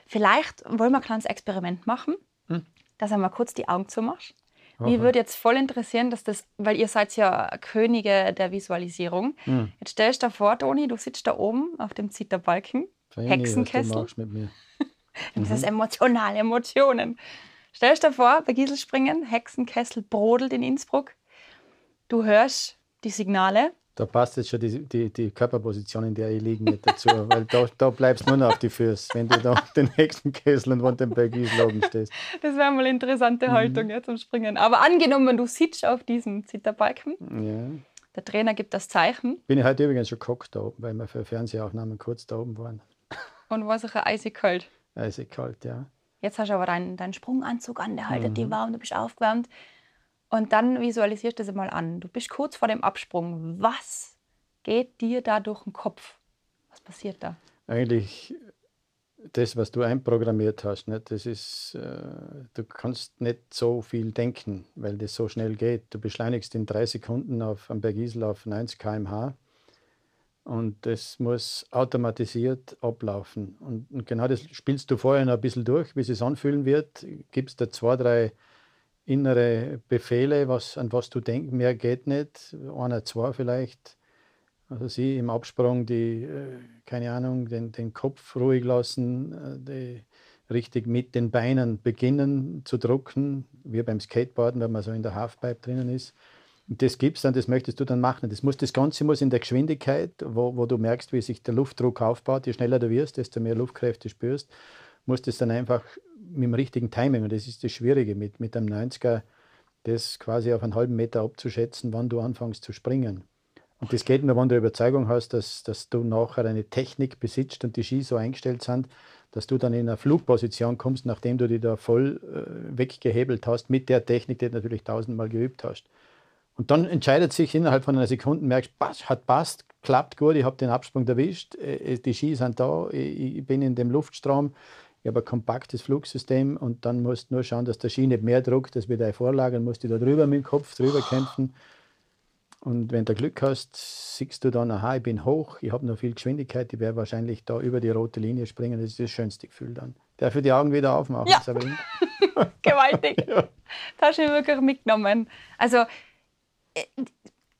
vielleicht wollen wir ein kleines Experiment machen, dass du mal kurz die Augen zumachst. Mich würde jetzt voll interessieren, dass das, weil ihr seid ja Könige der Visualisierung. Jetzt stellst du dir vor, Toni, du sitzt da oben auf dem Zitterbalken, du Hexenkessel. machst mit mir. Das ist emotionale Emotionen. Stell dir vor, bei Gieselspringen, Hexenkessel brodelt in Innsbruck. Du hörst die Signale. Da passt jetzt schon die, die, die Körperposition, in der ich liege, nicht dazu, weil da, da bleibst du nur noch auf die Füße, wenn du da den Hexenkessel und unter dem Bergislogen stehst. Das wäre mal eine interessante Haltung ja, zum Springen. Aber angenommen, du sitzt auf diesem Zitterbalken, Ja. der Trainer gibt das Zeichen Bin ich heute übrigens schon gehockt da oben, weil wir für Fernsehaufnahmen kurz da oben waren. und war sicher eisig kalt. Eisig kalt, ja. Jetzt hast du aber deinen, deinen Sprunganzug an, der haltet dich warm, du bist aufgewärmt. Und dann visualisierst du das mal an. Du bist kurz vor dem Absprung. Was geht dir da durch den Kopf? Was passiert da? Eigentlich das, was du einprogrammiert hast, nicht? das ist, äh, du kannst nicht so viel denken, weil das so schnell geht. Du beschleunigst in drei Sekunden auf am Bergisel auf 90 km/h und das muss automatisiert ablaufen. Und, und, genau das spielst du vorher noch ein bisschen durch, wie es sich anfühlen wird. Gibst da zwei, drei innere Befehle, was, an was du denkst. Mehr geht nicht. Einer, zwei vielleicht. Also sie im Absprung, die, äh, keine Ahnung, den, den Kopf ruhig lassen, äh, die richtig mit den Beinen beginnen zu drucken, wie beim Skateboarden, wenn man so in der Halfpipe drinnen ist. Und das gibt's dann, das möchtest du dann machen. Das, muss, das Ganze muss in der Geschwindigkeit, wo, wo du merkst, wie sich der Luftdruck aufbaut, je schneller du wirst, desto mehr Luftkräfte spürst, muss das dann einfach mit dem richtigen Timing, und das ist das Schwierige, mit, mit einem 90er, das quasi auf einen halben Meter abzuschätzen, wann du anfängst zu springen. Und das geht nur, wenn du Überzeugung hast, dass, dass du nachher eine Technik besitzt und die Ski so eingestellt sind, dass du dann in eine Flugposition kommst, nachdem du die da voll äh, weggehebelt hast, mit der Technik, die du natürlich tausendmal geübt hast. Und dann entscheidet sich innerhalb von einer Sekunde, merkst, pass, hat passt, klappt gut, ich habe den Absprung erwischt, äh, die Ski sind da, ich bin in dem Luftstrom, ich habe ein kompaktes Flugsystem und dann musst du nur schauen, dass der Ski nicht mehr druckt, dass wir da vorlagern, musst du da drüber mit dem Kopf drüber kämpfen. Und wenn du Glück hast, siehst du dann, aha, ich bin hoch, ich habe noch viel Geschwindigkeit, ich werde wahrscheinlich da über die rote Linie springen. Das ist das schönste Gefühl dann. Darf ich die Augen wieder aufmachen, ja. Gewaltig. ja. Das hast du wirklich mitgenommen. Also, äh,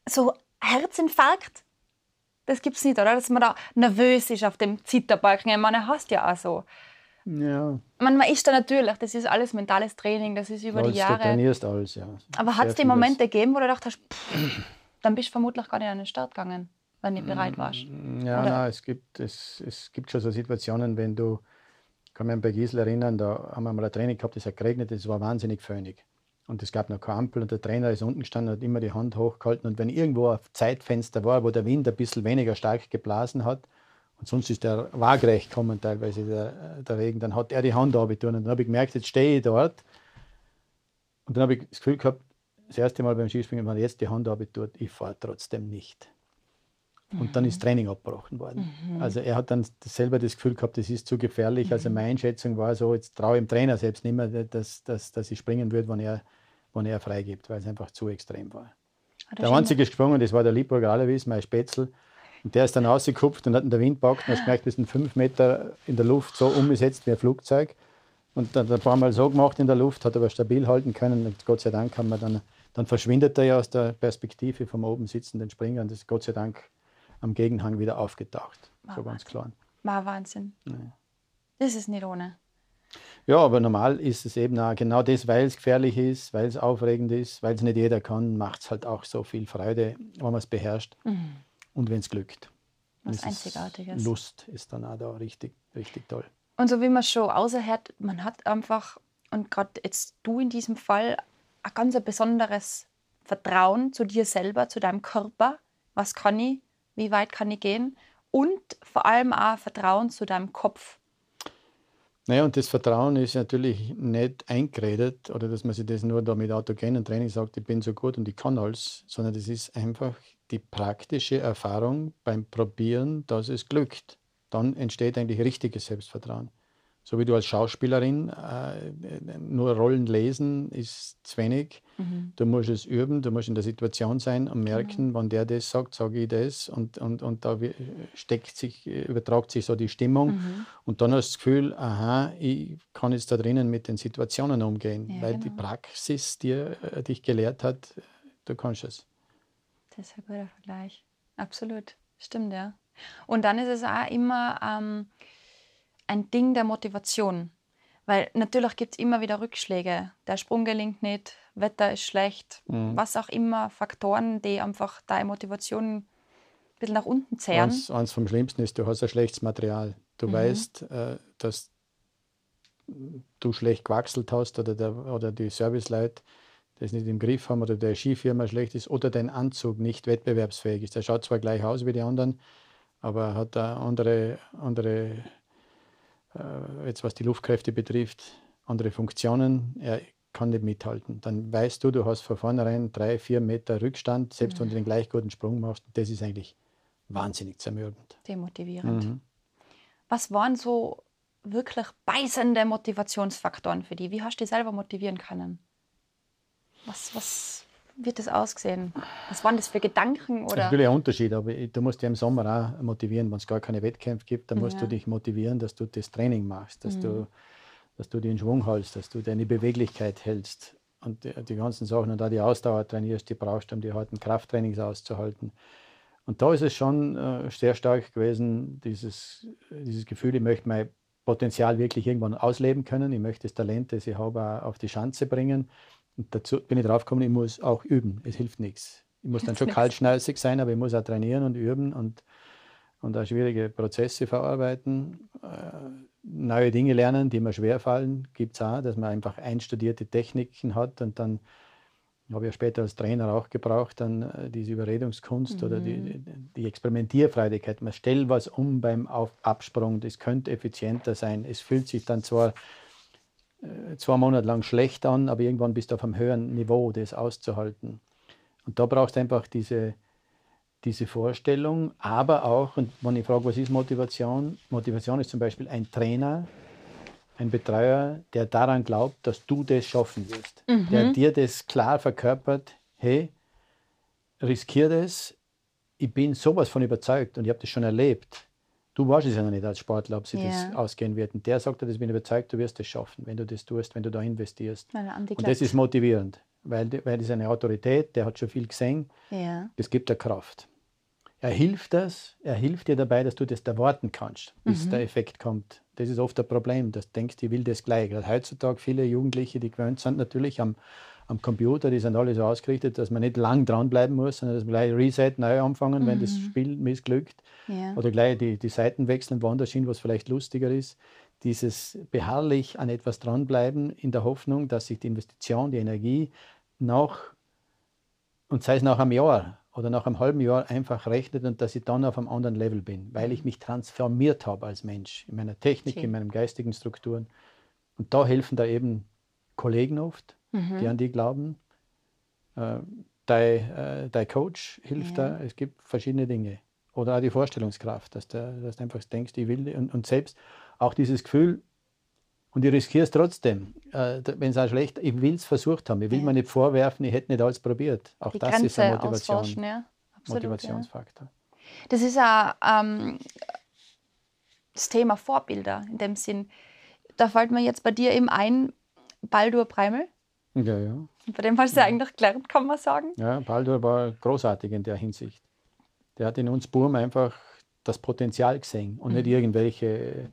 so Herzinfarkt, das gibt es nicht, oder? Dass man da nervös ist auf dem Zitterbalken. Ich meine, hast ja auch so. Ja. Man, man ist da natürlich, das ist alles mentales Training, das ist über alles, die Jahre. Du trainierst alles, ja. Aber hat es die Momente gegeben, wo du gedacht hast, pff, dann bist du vermutlich gar nicht an den Start gegangen, wenn du bereit warst? Mm, ja, nein, es, gibt, es, es gibt schon so Situationen, wenn du, ich kann mich bei Giesel erinnern, da haben wir mal ein Training gehabt, das hat geregnet, das war wahnsinnig föhnig. Und es gab noch keine Ampel und der Trainer ist unten gestanden, hat immer die Hand hochgehalten. Und wenn irgendwo ein Zeitfenster war, wo der Wind ein bisschen weniger stark geblasen hat, und sonst ist der waagrecht gekommen, teilweise der, der Regen, dann hat er die Hand abgetan. Und dann habe ich gemerkt, jetzt stehe ich dort. Und dann habe ich das Gefühl gehabt, das erste Mal beim Skispringen, wenn man jetzt die Hand abgetan, ich fahre trotzdem nicht. Und dann ist mhm. Training abgebrochen worden. Mhm. Also er hat dann selber das Gefühl gehabt, das ist zu gefährlich. Also mhm. Also meine Einschätzung war so, jetzt traue ich dem Trainer selbst nicht mehr, dass, dass, dass ich springen würde, wenn er, wenn er freigibt, weil es einfach zu extrem war. Der einzige gesprungen, das war der Liebburger Alois, mein Spätzl. Und der ist dann rausgekupft und hat in der Wind packt und hast gemerkt, wir sind fünf Meter in der Luft so umgesetzt wie ein Flugzeug. Und dann ein paar Mal so gemacht in der Luft, hat aber stabil halten können. Und Gott sei Dank haben wir dann, dann verschwindet er ja aus der Perspektive vom oben sitzenden Springer. Und das ist Gott sei Dank am Gegenhang wieder aufgetaucht. War so ganz klar. War Wahnsinn. Ja. Das ist nicht ohne. Ja, aber normal ist es eben auch genau das, weil es gefährlich ist, weil es aufregend ist, weil es nicht jeder kann, macht es halt auch so viel Freude, wenn man es beherrscht mhm. Und wenn es glückt. Was Einzigartiges. Lust ist dann auch da richtig, richtig toll. Und so wie man schon außerhört, man hat einfach, und gerade jetzt du in diesem Fall, ein ganz besonderes Vertrauen zu dir selber, zu deinem Körper. Was kann ich? wie weit kann ich gehen und vor allem auch Vertrauen zu deinem Kopf. Naja, und das Vertrauen ist natürlich nicht eingeredet oder dass man sich das nur da mit autogenen Training sagt, ich bin so gut und ich kann alles, sondern das ist einfach die praktische Erfahrung beim Probieren, dass es glückt. Dann entsteht eigentlich richtiges Selbstvertrauen. So wie du als Schauspielerin äh, nur Rollen lesen ist zu wenig. Mhm. Du musst es üben, du musst in der Situation sein und merken, mhm. wenn der das sagt, sage ich das. Und, und, und da steckt sich, übertragt sich so die Stimmung. Mhm. Und dann hast du das Gefühl, aha, ich kann jetzt da drinnen mit den Situationen umgehen, ja, weil genau. die Praxis dir äh, dich gelehrt hat, du kannst es. Das ist ein guter Vergleich. Absolut. Stimmt, ja. Und dann ist es auch immer. Ähm, ein Ding der Motivation. Weil natürlich gibt es immer wieder Rückschläge. Der Sprung gelingt nicht, Wetter ist schlecht, mhm. was auch immer, Faktoren, die einfach deine Motivation ein bisschen nach unten zehren. Eins, eins vom Schlimmsten ist, du hast ein schlechtes Material. Du mhm. weißt, äh, dass du schlecht gewachselt hast oder, der, oder die Serviceleute das nicht im Griff haben oder der Skifirma schlecht ist oder dein Anzug nicht wettbewerbsfähig ist. Der schaut zwar gleich aus wie die anderen, aber hat da andere, andere äh, jetzt was die Luftkräfte betrifft, andere Funktionen. Er kann nicht mithalten. Dann weißt du, du hast von vornherein drei, vier Meter Rückstand, selbst mhm. wenn du den gleich guten Sprung machst. Das ist eigentlich wahnsinnig zermürbend. Demotivierend. Mhm. Was waren so wirklich beißende Motivationsfaktoren für die? Wie hast du dich selber motivieren können? Was, was wird das ausgesehen? Was waren das für Gedanken? Oder? Das ist natürlich ein Unterschied, aber du musst dich im Sommer auch motivieren, wenn es gar keine Wettkämpfe gibt, dann musst Ja. du dich motivieren, dass du das Training machst, dass, Mhm. du, dass du den Schwung hältst, dass du deine Beweglichkeit hältst und die, die ganzen Sachen und da die Ausdauer trainierst, die brauchst du, um die harten Krafttrainings auszuhalten. Und da ist es schon äh, sehr stark gewesen, dieses, dieses Gefühl, ich möchte mein Potenzial wirklich irgendwann ausleben können, ich möchte das Talent, das ich habe, auch auf die Schanze bringen. Und dazu bin ich draufgekommen, ich muss auch üben, es hilft nichts. Ich muss dann schon kaltschnäuzig sein, aber ich muss auch trainieren und üben und, und auch schwierige Prozesse verarbeiten. Äh, neue Dinge lernen, die mir schwerfallen, gibt es auch, dass man einfach einstudierte Techniken hat und dann habe ich ja später als Trainer auch gebraucht, dann äh, diese Überredungskunst oder die, die Experimentierfreudigkeit. Man stellt was um beim Auf Absprung, das könnte effizienter sein. Es fühlt sich dann zwar zwei Monate lang schlecht an, aber irgendwann bist du auf einem höheren Niveau, das auszuhalten. Und da brauchst du einfach diese, diese Vorstellung, aber auch, und wenn ich frage, was ist Motivation? Motivation ist zum Beispiel ein Trainer, ein Betreuer, der daran glaubt, dass du das schaffen wirst. Der dir das klar verkörpert, hey, riskier das, ich bin sowas von überzeugt und ich habe das schon erlebt. Du weißt es ja noch nicht als Sportler, ob das Ja. ausgehen wird. Und der sagt dir, das bin ich überzeugt, du wirst es schaffen, wenn du das tust, wenn du da investierst. Weil er Und das ist motivierend, weil, weil das ist eine Autorität, der hat schon viel gesehen, ja. das gibt dir Kraft. Er hilft das, er hilft dir dabei, dass du das erwarten kannst, bis der Effekt kommt. Das ist oft ein Problem, dass du denkst, ich will das gleich. Gerade heutzutage viele Jugendliche, die gewöhnt sind natürlich am, am Computer, die sind alle so ausgerichtet, dass man nicht lang dranbleiben muss, sondern dass man gleich Reset neu anfangen, wenn das Spiel missglückt. Ja. Oder gleich die, die Seiten wechseln, woanders hin, was vielleicht lustiger ist. Dieses beharrlich an etwas dranbleiben in der Hoffnung, dass sich die Investition, die Energie nach, und sei es nach einem Jahr oder nach einem halben Jahr einfach rechnet und dass ich dann auf einem anderen Level bin, weil ich mich transformiert habe als Mensch in meiner Technik, Schön. in meinen geistigen Strukturen. Und da helfen da eben Kollegen oft, die an die glauben. Äh, dein, äh, dein Coach hilft Ja. da. Es gibt verschiedene Dinge. Oder auch die Vorstellungskraft, dass, der, dass du einfach denkst, ich will. Und, und selbst auch dieses Gefühl, und ich riskiere es trotzdem, äh, wenn es auch schlecht ich will es versucht haben. Ich will Ja. mir nicht vorwerfen, ich hätte nicht alles probiert. Auch Die das ist Grenze eine Motivation, ausforschen, ja. Absolut. Motivationsfaktor. Das ist ja ähm, das Thema Vorbilder in dem Sinn. Da fällt mir jetzt bei dir eben ein, Baldur Breimel. Ja, ja. Bei dem hast du ja eigentlich gelernt, kann man sagen. Ja, Baldur war großartig in der Hinsicht. Der hat in uns Burm einfach das Potenzial gesehen und nicht irgendwelche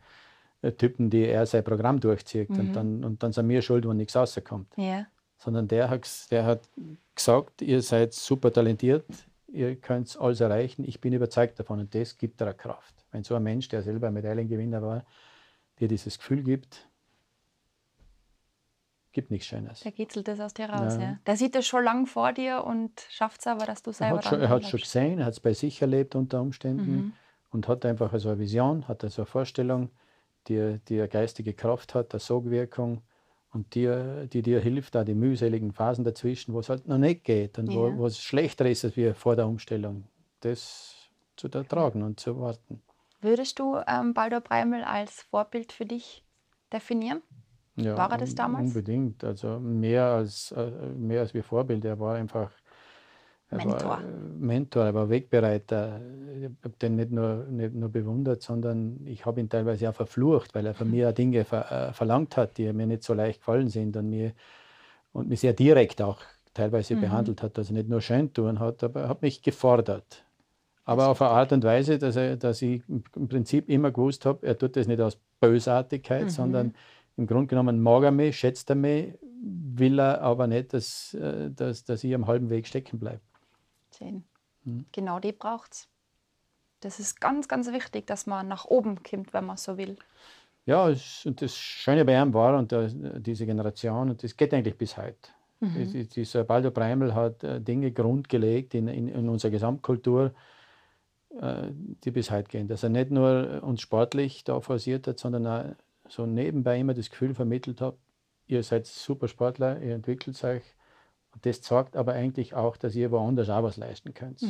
äh, Typen, die er sein Programm durchzieht und, dann, und dann sind wir schuld, wenn nichts rauskommt. Ja. Sondern der hat, der hat gesagt, ihr seid super talentiert, ihr könnt alles erreichen, ich bin überzeugt davon und das gibt eine Kraft. Wenn so ein Mensch, der selber Medaillengewinner war, dir dieses Gefühl gibt, gibt nichts Schönes. Der kitzelt das aus dir raus. Ja. Ja. Der sieht das schon lang vor dir und schafft es aber, dass du Er selber hat schon, er hat schon gesehen, er hat es bei sich erlebt unter Umständen Mhm. und hat einfach so eine Vision, hat so eine Vorstellung, die, die eine geistige Kraft hat, eine Sogwirkung und die, die dir hilft, da die mühseligen Phasen dazwischen, wo es halt noch nicht geht und Ja. wo, wo es schlechter ist als wir vor der Umstellung, das zu ertragen und zu warten. Würdest du ähm, Baldur Breimel als Vorbild für dich definieren? Ja, War er das damals? Unbedingt. Also mehr als, äh, mehr als wie Vorbild. Er war einfach er Mentor. War, äh, Mentor, er war Wegbereiter. Ich habe den nicht nur, nicht nur bewundert, sondern ich habe ihn teilweise auch verflucht, weil er von mir auch Dinge ver, äh, verlangt hat, die mir nicht so leicht gefallen sind und mir, und mich sehr direkt auch teilweise Mhm. behandelt hat. Also nicht nur schön tun hat, aber er hat mich gefordert. Aber auf eine Art und Weise, dass, er, dass ich im im Prinzip immer gewusst habe, er tut das nicht aus Bösartigkeit, Mhm. sondern im Grunde genommen mag er mich, schätzt er mich, will er aber nicht, dass, äh, dass, dass ich am halben Weg stecken bleibe. Sehen. Mhm. Genau die braucht es. Das ist ganz, ganz wichtig, dass man nach oben kommt, wenn man so will. Ja, und das Schöne bei ihm war, und das, diese Generation, und das geht eigentlich bis heute. Ist- Dieser Baldur Breimel hat äh, Dinge grundgelegt in, in, in unserer Gesamtkultur, äh, die bis heute gehen. Dass er nicht nur uns sportlich da forciert hat, sondern auch so nebenbei immer das Gefühl vermittelt hat, ihr seid super Sportler, ihr entwickelt euch. Und das zeigt aber eigentlich auch, dass ihr woanders auch was leisten könnt.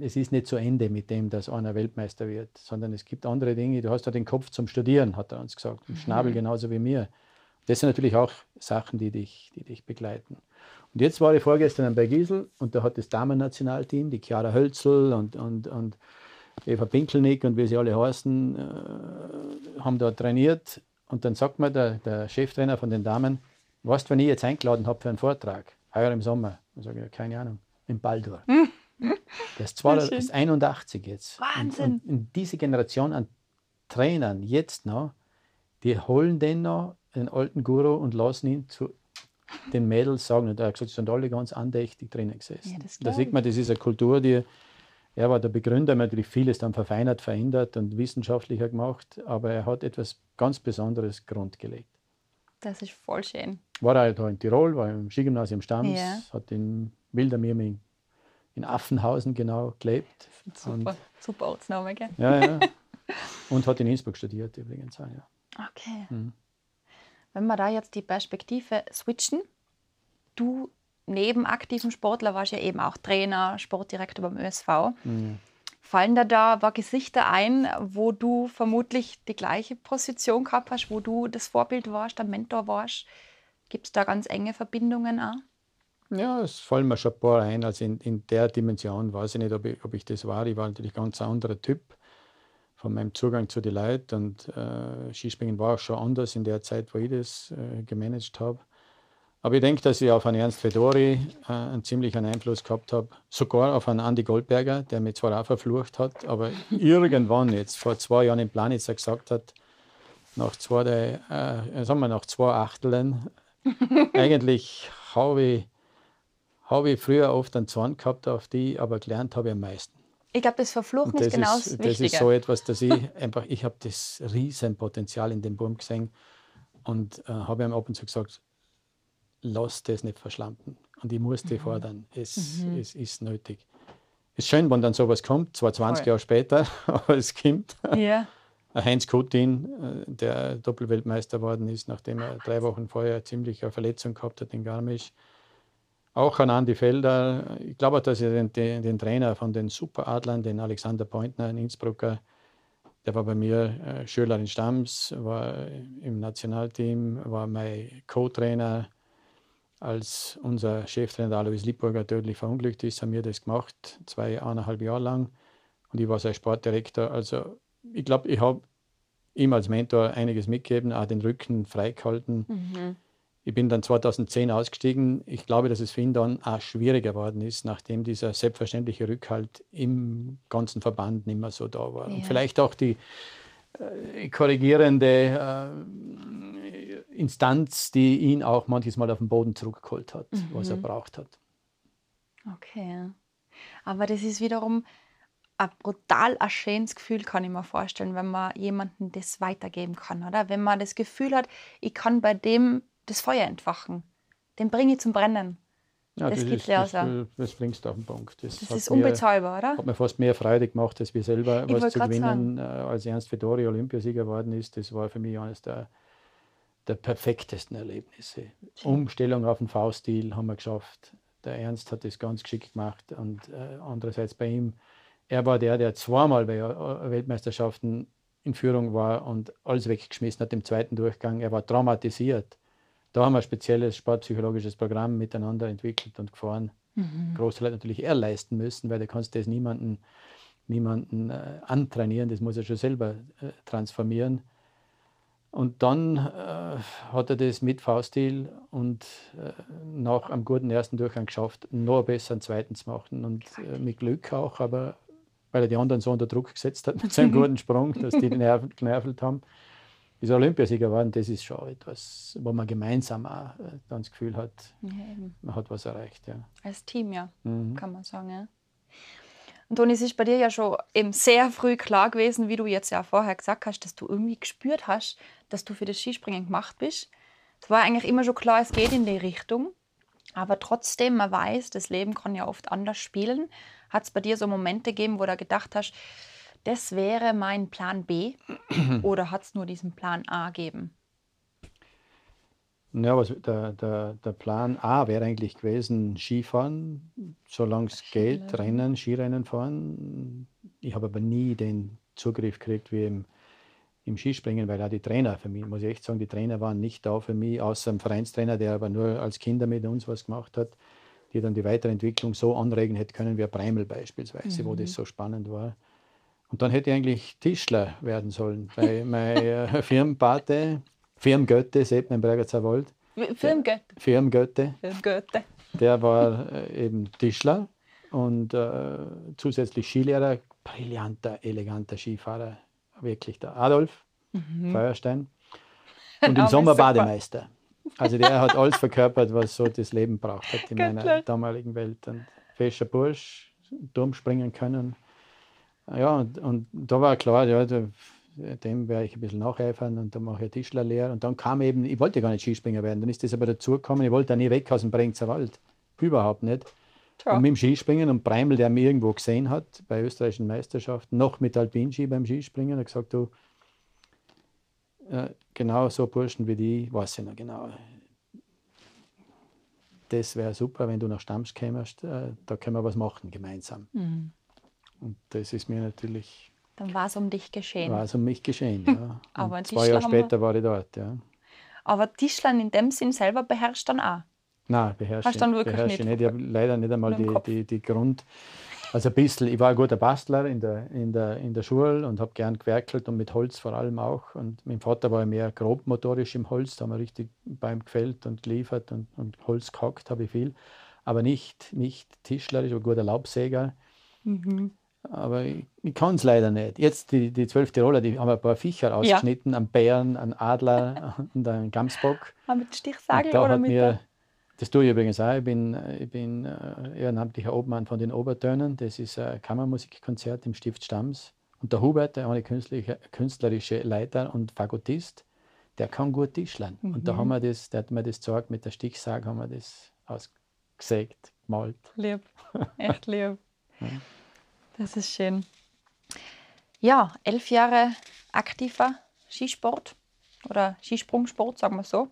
es ist nicht zu Ende mit dem, dass einer Weltmeister wird, sondern es gibt andere Dinge. Du hast ja den Kopf zum Studieren, hat er uns gesagt, Schnabel mhm. genauso wie mir. Das sind natürlich auch Sachen, die dich, die dich begleiten. Und jetzt war ich vorgestern bei Giesel und da hat das Damen-Nationalteam, die Chiara Hölzel und, und, und Eva Pinkelnick und wie sie alle heißen, äh, haben da trainiert. Und dann sagt mir der, der Cheftrainer von den Damen, was, wenn ich jetzt eingeladen habe für einen Vortrag, heuer im Sommer? Dann sage ich, ja, keine Ahnung, in Baldur. Hm. Der ist, zwar, ist 81 jetzt. Wahnsinn. Und, und, diese Generation an Trainern jetzt noch, die holen den noch, den alten Guru, und lassen ihn zu den Mädels sagen. Und er hat gesagt, sie sind alle ganz andächtig drinnen gesessen. Ja, da sieht man, das ist eine Kultur, die er war der Begründer, natürlich vieles dann verfeinert, verändert und wissenschaftlicher gemacht, aber er hat etwas ganz Besonderes grundgelegt. Das ist voll schön. War er da in Tirol, war im Skigymnasium Stams, ja. hat in Wildermirming in Affenhausen genau gelebt. Super, und, super Ortsname, gell? Ja, ja. Und hat in Innsbruck studiert übrigens auch, ja. Okay. Mhm. Wenn wir da jetzt die Perspektive switchen, du neben aktiven Sportler warst du ja eben auch Trainer, Sportdirektor beim ÖSV. Mhm. Fallen da da Gesichter ein, wo du vermutlich die gleiche Position gehabt hast, wo du das Vorbild warst, der Mentor warst? Gibt es da ganz enge Verbindungen auch? Ja, es fallen mir schon ein paar ein. Also in, in der Dimension weiß ich nicht, ob ich, ob ich das war. Ich war natürlich ein ganz anderer Typ von meinem Zugang zu den Leuten. Und äh, Skispringen war auch schon anders in der Zeit, wo ich das äh, gemanagt habe. Aber ich denke, dass ich auf einen Ernst Fedori äh, einen ziemlichen Einfluss gehabt habe. Sogar auf einen Andy Goldberger, der mich zwar auch verflucht hat, aber irgendwann jetzt vor zwei Jahren in Planitzer gesagt hat, nach zwei, äh, sagen wir, nach zwei Achteln, eigentlich habe ich habe ich früher oft einen Zorn gehabt auf die, aber gelernt habe ich am meisten. Ich glaube, das Verfluchen das ist genau das Das ist so etwas, dass ich einfach, ich habe das Riesenpotenzial in dem Baum gesehen und äh, habe ihm ab und zu gesagt, lass das nicht verschlampen. Und ich muss die mhm. fordern. Es, mhm. es ist nötig. Es ist schön, wenn dann sowas kommt, zwar 20 Voll. Jahre später, aber es kommt. Ja. Heinz Kutin, äh, der Doppelweltmeister geworden ist, nachdem er drei Wochen vorher ziemlich eine Verletzung gehabt hat in Garmisch, auch an Andi Felder. Ich glaube, dass er den, den, den, Trainer von den Superadlern, den Alexander Pointner, ein Innsbrucker, der war bei mir äh, Schüler in Stamms, war im Nationalteam, war mein Co-Trainer. Als unser Cheftrainer Alois Lippburger tödlich verunglückt ist, haben wir das gemacht, zwei, eineinhalb Jahre lang. Und ich war sein Sportdirektor. Also ich glaube, ich habe ihm als Mentor einiges mitgegeben, auch den Rücken freigehalten. Mhm. Ich bin dann 2010 ausgestiegen. Ich glaube, dass es für ihn dann auch schwieriger geworden ist, nachdem dieser selbstverständliche Rückhalt im ganzen Verband nicht mehr so da war. Ja. Und vielleicht auch die äh, korrigierende äh, Instanz, die ihn auch manches Mal auf den Boden zurückgeholt hat, mhm. was er braucht hat. Okay. Aber das ist wiederum ein brutal ein schönes Gefühl, kann ich mir vorstellen, wenn man jemandem das weitergeben kann, oder? Wenn man das Gefühl hat, ich kann bei dem das Feuer entfachen. Den bringe ich zum Brennen. Ja, das, das es das, das bringst du auf den Punkt. Das, ist unbezahlbar, oder? Hat mir fast mehr Freude gemacht, als wir selber ich was zu gewinnen. Sagen. Äh, als Ernst Fedori Olympiasieger geworden ist, das war für mich eines der, der perfektesten Erlebnisse. Umstellung auf den V-Stil haben wir geschafft. Der Ernst hat das ganz geschickt gemacht und äh, andererseits bei ihm, er war der, der zweimal bei äh, Weltmeisterschaften in Führung war und alles weggeschmissen hat im zweiten Durchgang. Er war traumatisiert da haben wir ein spezielles sportpsychologisches Programm miteinander entwickelt und gefahren. Mhm. Großteil hat natürlich er leisten müssen, weil du kannst das niemanden, niemanden äh, antrainieren, das muss er schon selber äh, transformieren. Und dann äh, hat er das mit V-Stil und äh, nach einem guten ersten Durchgang geschafft, noch besser einen zweiten zu machen. Und äh, mit Glück auch, aber weil er die anderen so unter Druck gesetzt hat mit seinem guten Sprung, dass die genervt haben ist Olympiasieger geworden, das ist schon etwas, wo man gemeinsam auch äh, dann das Gefühl hat, ja, man hat was erreicht. Ja. Als Team, ja, mhm. kann man sagen. Ja. Und Toni, es ist bei dir ja schon eben sehr früh klar gewesen, wie du jetzt ja vorher gesagt hast, dass du irgendwie gespürt hast, dass du für das Skispringen gemacht bist. Es war eigentlich immer schon klar, es geht in die Richtung. Aber trotzdem, man weiß, das Leben kann ja oft anders spielen. Hat es bei dir so Momente gegeben, wo du gedacht hast, das wäre mein Plan B oder hat es nur diesen Plan A gegeben? Ja, was, der, der, der Plan A wäre eigentlich gewesen, Skifahren, solange es geht, Rennen, Skirennen fahren. Ich habe aber nie den Zugriff gekriegt wie im, im Skispringen, weil auch die Trainer für mich, muss ich echt sagen, die Trainer waren nicht da für mich, außer ein Vereinstrainer, der aber nur als Kinder mit uns was gemacht hat, die dann die Weiterentwicklung so anregen hätte können wie Breimel beispielsweise, mhm. wo das mhm. so spannend war. Und dann hätte ich eigentlich Tischler werden sollen, weil mein äh, Firmengötte, sieht man im Bregenzer Wald. Firmengötte. Firmengötte. Firmengötte. Der war äh, eben Tischler und äh, zusätzlich Skilehrer, brillanter, eleganter Skifahrer, wirklich der Adolf mhm. Feuerstein. Und im Sommer Bademeister. Also der hat alles verkörpert, was so das Leben braucht hat in meiner damaligen Welt. Und fescher Bursch, Turm springen können. Ja, und, und da war klar, ja, da, dem werde ich ein bisschen nacheifern und dann mache ich Tischlerlehre. Und dann kam eben, ich wollte gar nicht Skispringer werden, dann ist das aber dazu gekommen, ich wollte auch nie weg aus dem Brengzer Wald. Überhaupt nicht. Tja. Und mit dem Skispringen und Breimel, der mich irgendwo gesehen hat bei österreichischen Meisterschaften, noch mit Alpinski beim Skispringen, hat gesagt, du, äh, genau so Burschen wie die, weiß ich noch genau. Das wäre super, wenn du nach Stamms kämst, äh, da können wir was machen gemeinsam. Mhm. Und das ist mir natürlich. Dann war es um dich geschehen. War es um mich geschehen, ja. Aber zwei Jahre später war ich dort, ja. Aber Tischlern in dem Sinn selber beherrscht dann auch. Nein, beherrsche, Hast dann wirklich beherrsche nicht. nicht. Ich habe leider nicht einmal die, die, die Grund. Also ein bisschen, ich war ein guter Bastler in der, in der, in der Schule und habe gern gewerkelt und mit Holz vor allem auch. Und mein Vater war mehr grobmotorisch im Holz, da haben wir richtig beim gefällt und geliefert und, und Holz gehackt habe ich viel. Aber nicht, nicht tischlerisch, aber guter Laubsäger. Mhm. Aber ich, ich kann es leider nicht. Jetzt die, die zwölf Tiroler, die haben ein paar Viecher ausgeschnitten, ja. einen Bären, einen Adler und einen Gamsbock. Aber mit Stichsagel oder mit mir, Das tue ich übrigens auch. Ich bin, ich bin äh, ehrenamtlicher Obmann von den Obertönen. Das ist ein Kammermusikkonzert im Stift Stamms. Und der Hubert, der eine künstlerische Leiter und Fagottist, der kann gut tischlern. Mhm. Und da mhm. haben wir das, der hat mir das gezeigt, mit der Stichsage haben wir das ausgesägt, gemalt. Lieb, echt lieb. ja. Das ist schön. Ja, elf Jahre aktiver Skisport oder Skisprungsport, sagen wir so.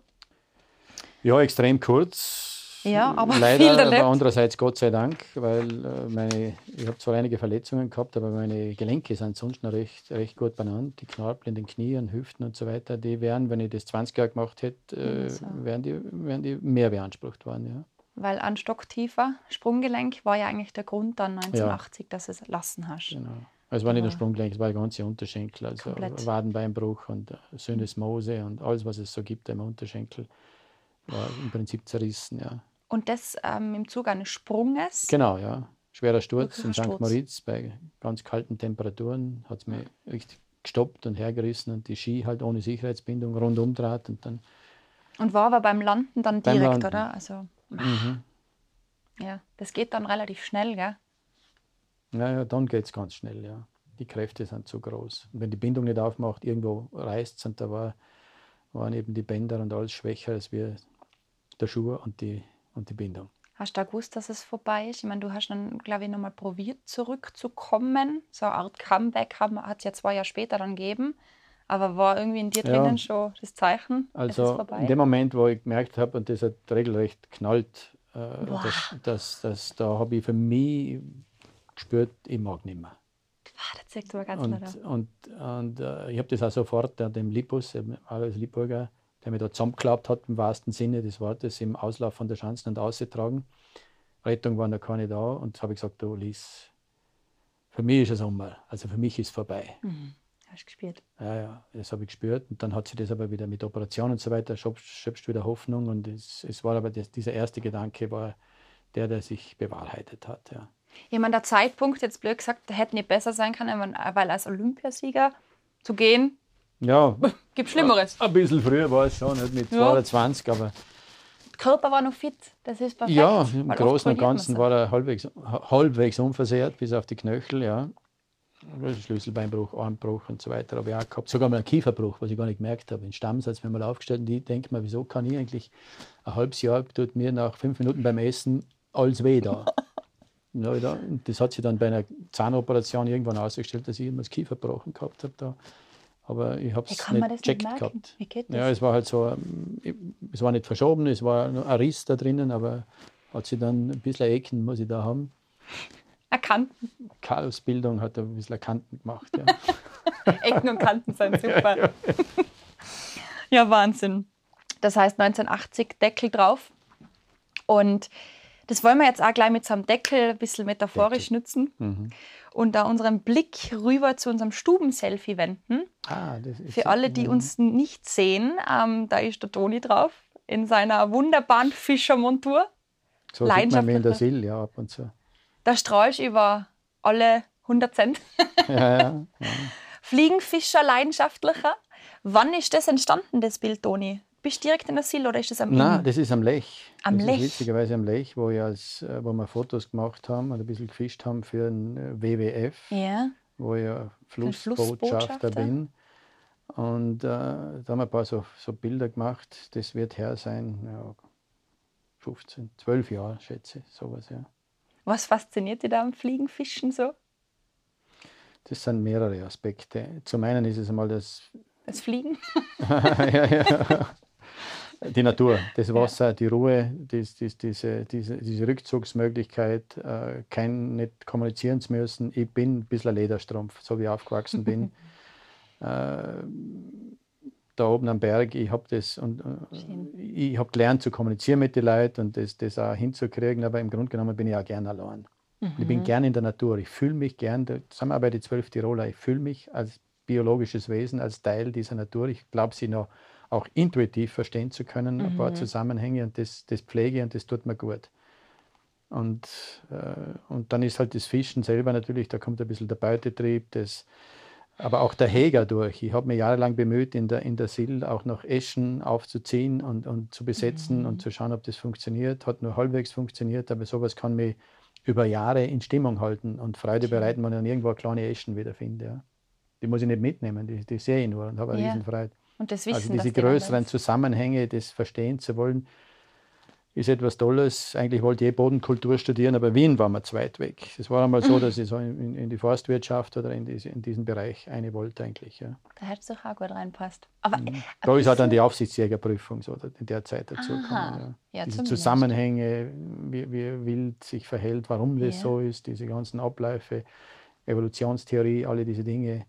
Ja, extrem kurz. Ja, aber Leider, viel erlebt. aber andererseits Gott sei Dank, weil äh, meine, ich habe zwar einige Verletzungen gehabt, aber meine Gelenke sind sonst noch recht, recht gut benannt. Die Knorpel in den Knien, Hüften und so weiter, die wären, wenn ich das 20 Jahre gemacht hätte, also. wären, die, wären die mehr beansprucht worden. Ja weil ein stocktiefer Sprunggelenk war ja eigentlich der Grund dann 1980, ja. dass du es lassen hast. Genau. Also es war nicht nur Sprunggelenk, es war der ganze Unterschenkel, also Komplett. Wadenbeinbruch und Syndesmose und alles, was es so gibt im Unterschenkel, war im Prinzip zerrissen, ja. Und das ähm, im Zuge eines Sprunges? Genau, ja. Schwerer Sturz in St. Moritz bei ganz kalten Temperaturen hat es mich richtig gestoppt und hergerissen und die Ski halt ohne Sicherheitsbindung rundum draht und dann. Und war aber beim Landen dann direkt, Landen. oder? Also Mhm. Ja, das geht dann relativ schnell, gell? Naja, dann geht es ganz schnell, ja. Die Kräfte sind zu groß. Und wenn die Bindung nicht aufmacht, irgendwo reißt es und da war, waren eben die Bänder und alles schwächer als wir der Schuh und die, und die Bindung. Hast du gewusst, dass es vorbei ist? Ich meine, du hast dann, glaube ich, nochmal probiert, zurückzukommen. So eine Art Comeback hat es ja zwei Jahre später dann gegeben. Aber war irgendwie in dir drinnen ja. schon das Zeichen? Also in dem Moment, wo ich gemerkt habe, und das hat regelrecht knallt, äh, dass, dass, dass, da habe ich für mich gespürt, ich mag nicht mehr. Ah, das zeigt aber ganz und, und, und äh, ich habe das auch sofort äh, dem Lipus, Alois Liburger, der mich da zusammengeklappt hat, im wahrsten Sinne des Wortes, im Auslauf von der Schanzen und ausgetragen. Rettung war noch keine da und habe ich gesagt, du Lies, für mich ist es Sommer, also für mich ist es vorbei. Mhm. Hast du gespürt? Ja, ja, das habe ich gespürt. Und dann hat sich das aber wieder mit Operation und so weiter, schöpft wieder Hoffnung. Und es, es war aber das, dieser erste Gedanke war der, der sich bewahrheitet hat. Ja. Ich meine, der Zeitpunkt, jetzt blöd gesagt, der hätte nicht besser sein können, weil als Olympiasieger zu gehen, ja, gibt Schlimmeres. Ein bisschen früher war es schon, nicht mit 22, ja. aber. Der Körper war noch fit, das ist perfekt. Ja, im Großen und Ganzen war er halbwegs, halbwegs unversehrt, bis auf die Knöchel, ja. Schlüsselbeinbruch, Armbruch und so weiter habe ich auch gehabt. Sogar mal einen Kieferbruch, was ich gar nicht gemerkt habe. In Stammsatz mir mal aufgestellt und ich denke mir, wieso kann ich eigentlich ein halbes Jahr, tut mir nach fünf Minuten beim Essen alles weh da. ja, das hat sich dann bei einer Zahnoperation irgendwann ausgestellt, dass ich immer das Kiefer gebrochen gehabt habe. Da Aber ich habe es nicht gecheckt gehabt. Wie geht das? Ja, es war halt so, es war nicht verschoben, es war nur ein Riss da drinnen, aber hat sich dann ein bisschen Ecken muss ich da haben. Erkannt. Chaosbildung hat ein bisschen Kanten gemacht. Ja. Ecken und Kanten sind super. Ja, Wahnsinn. Das heißt 1980 Deckel drauf. Und das wollen wir jetzt auch gleich mit so einem Deckel ein bisschen metaphorisch Deckel. nutzen Mhm. und da unseren Blick rüber zu unserem Stubenselfie wenden. Ah, das ist Für alle, die ja. uns nicht sehen, ähm, da ist der Toni drauf in seiner wunderbaren Fischermontur. so sieht man mich in der Sill, ja, ab und zu. Da strahlst du über alle 100 Cent. Ja, ja. Fliegenfischer, leidenschaftlicher. Wann ist das entstanden, das Bild, Toni? Bist du direkt in der Sill oder ist das am Nein, Inn? das ist am Lech. Am das Lech? Witzigerweise am Lech, wo, ich als, äh, wo wir Fotos gemacht haben und ein bisschen gefischt haben für den äh, WWF, Ja. wo ich ja Flussbotschafter Flussbotschafter. bin. Und äh, da haben wir ein paar so, so Bilder gemacht. Das wird her sein, ja, 15, 12 Jahre, schätze ich, sowas, ja. Was fasziniert dich da am Fliegenfischen so? Das sind mehrere Aspekte. Zum einen ist es einmal das Das Fliegen? ja, ja. Die Natur, das Wasser, die Ruhe, dies, dies, diese, diese, diese Rückzugsmöglichkeit, äh, kein, nicht kommunizieren zu müssen. Ich bin ein bisschen ein Lederstrumpf, so wie ich aufgewachsen bin. äh, da oben am Berg, ich habe das und äh, ich habe gelernt zu kommunizieren mit den Leuten und das, das auch hinzukriegen, aber im Grunde genommen bin ich auch gern allein. Ich bin gern in der Natur. Ich fühle mich gern, da sind wir bei den zwölf Tiroler, ich fühle mich als biologisches Wesen, als Teil dieser Natur. Ich glaube, sie noch auch intuitiv verstehen zu können, ein paar Zusammenhänge und das, das pflege und das tut mir gut. Und, äh, und dann ist halt das Fischen selber natürlich, da kommt ein bisschen der Beutetrieb, das, aber auch der Heger durch. Ich habe mich jahrelang bemüht, in der, in der Sill auch noch Eschen aufzuziehen und, und zu besetzen und zu schauen, ob das funktioniert. Hat nur halbwegs funktioniert, aber sowas kann mich über Jahre in Stimmung halten und Freude bereiten, wenn ich dann irgendwo eine kleine Eschen wiederfinde. Ja. Die muss ich nicht mitnehmen, die, die sehe ich nur und habe eine Ja. Riesenfreude. Und das Wissen, Also diese größeren. Zusammenhänge, das verstehen zu wollen, ist etwas Tolles. Eigentlich wollte ich eh Bodenkultur studieren, aber Wien war mir zu weit weg. Es war einmal so, dass ich so in, in die Forstwirtschaft oder in, diese, in diesen Bereich eine wollte eigentlich. Ja. Da hättest du auch gut reinpasst. Aber äh, ein Da ist auch dann bisschen- die Aufsichtsjägerprüfung so in der Zeit dazu gekommen. Ja, Ja. Diese. Zusammenhänge, wie, wie wild sich verhält, warum das Ja. so ist, diese ganzen Abläufe, Evolutionstheorie, alle diese Dinge,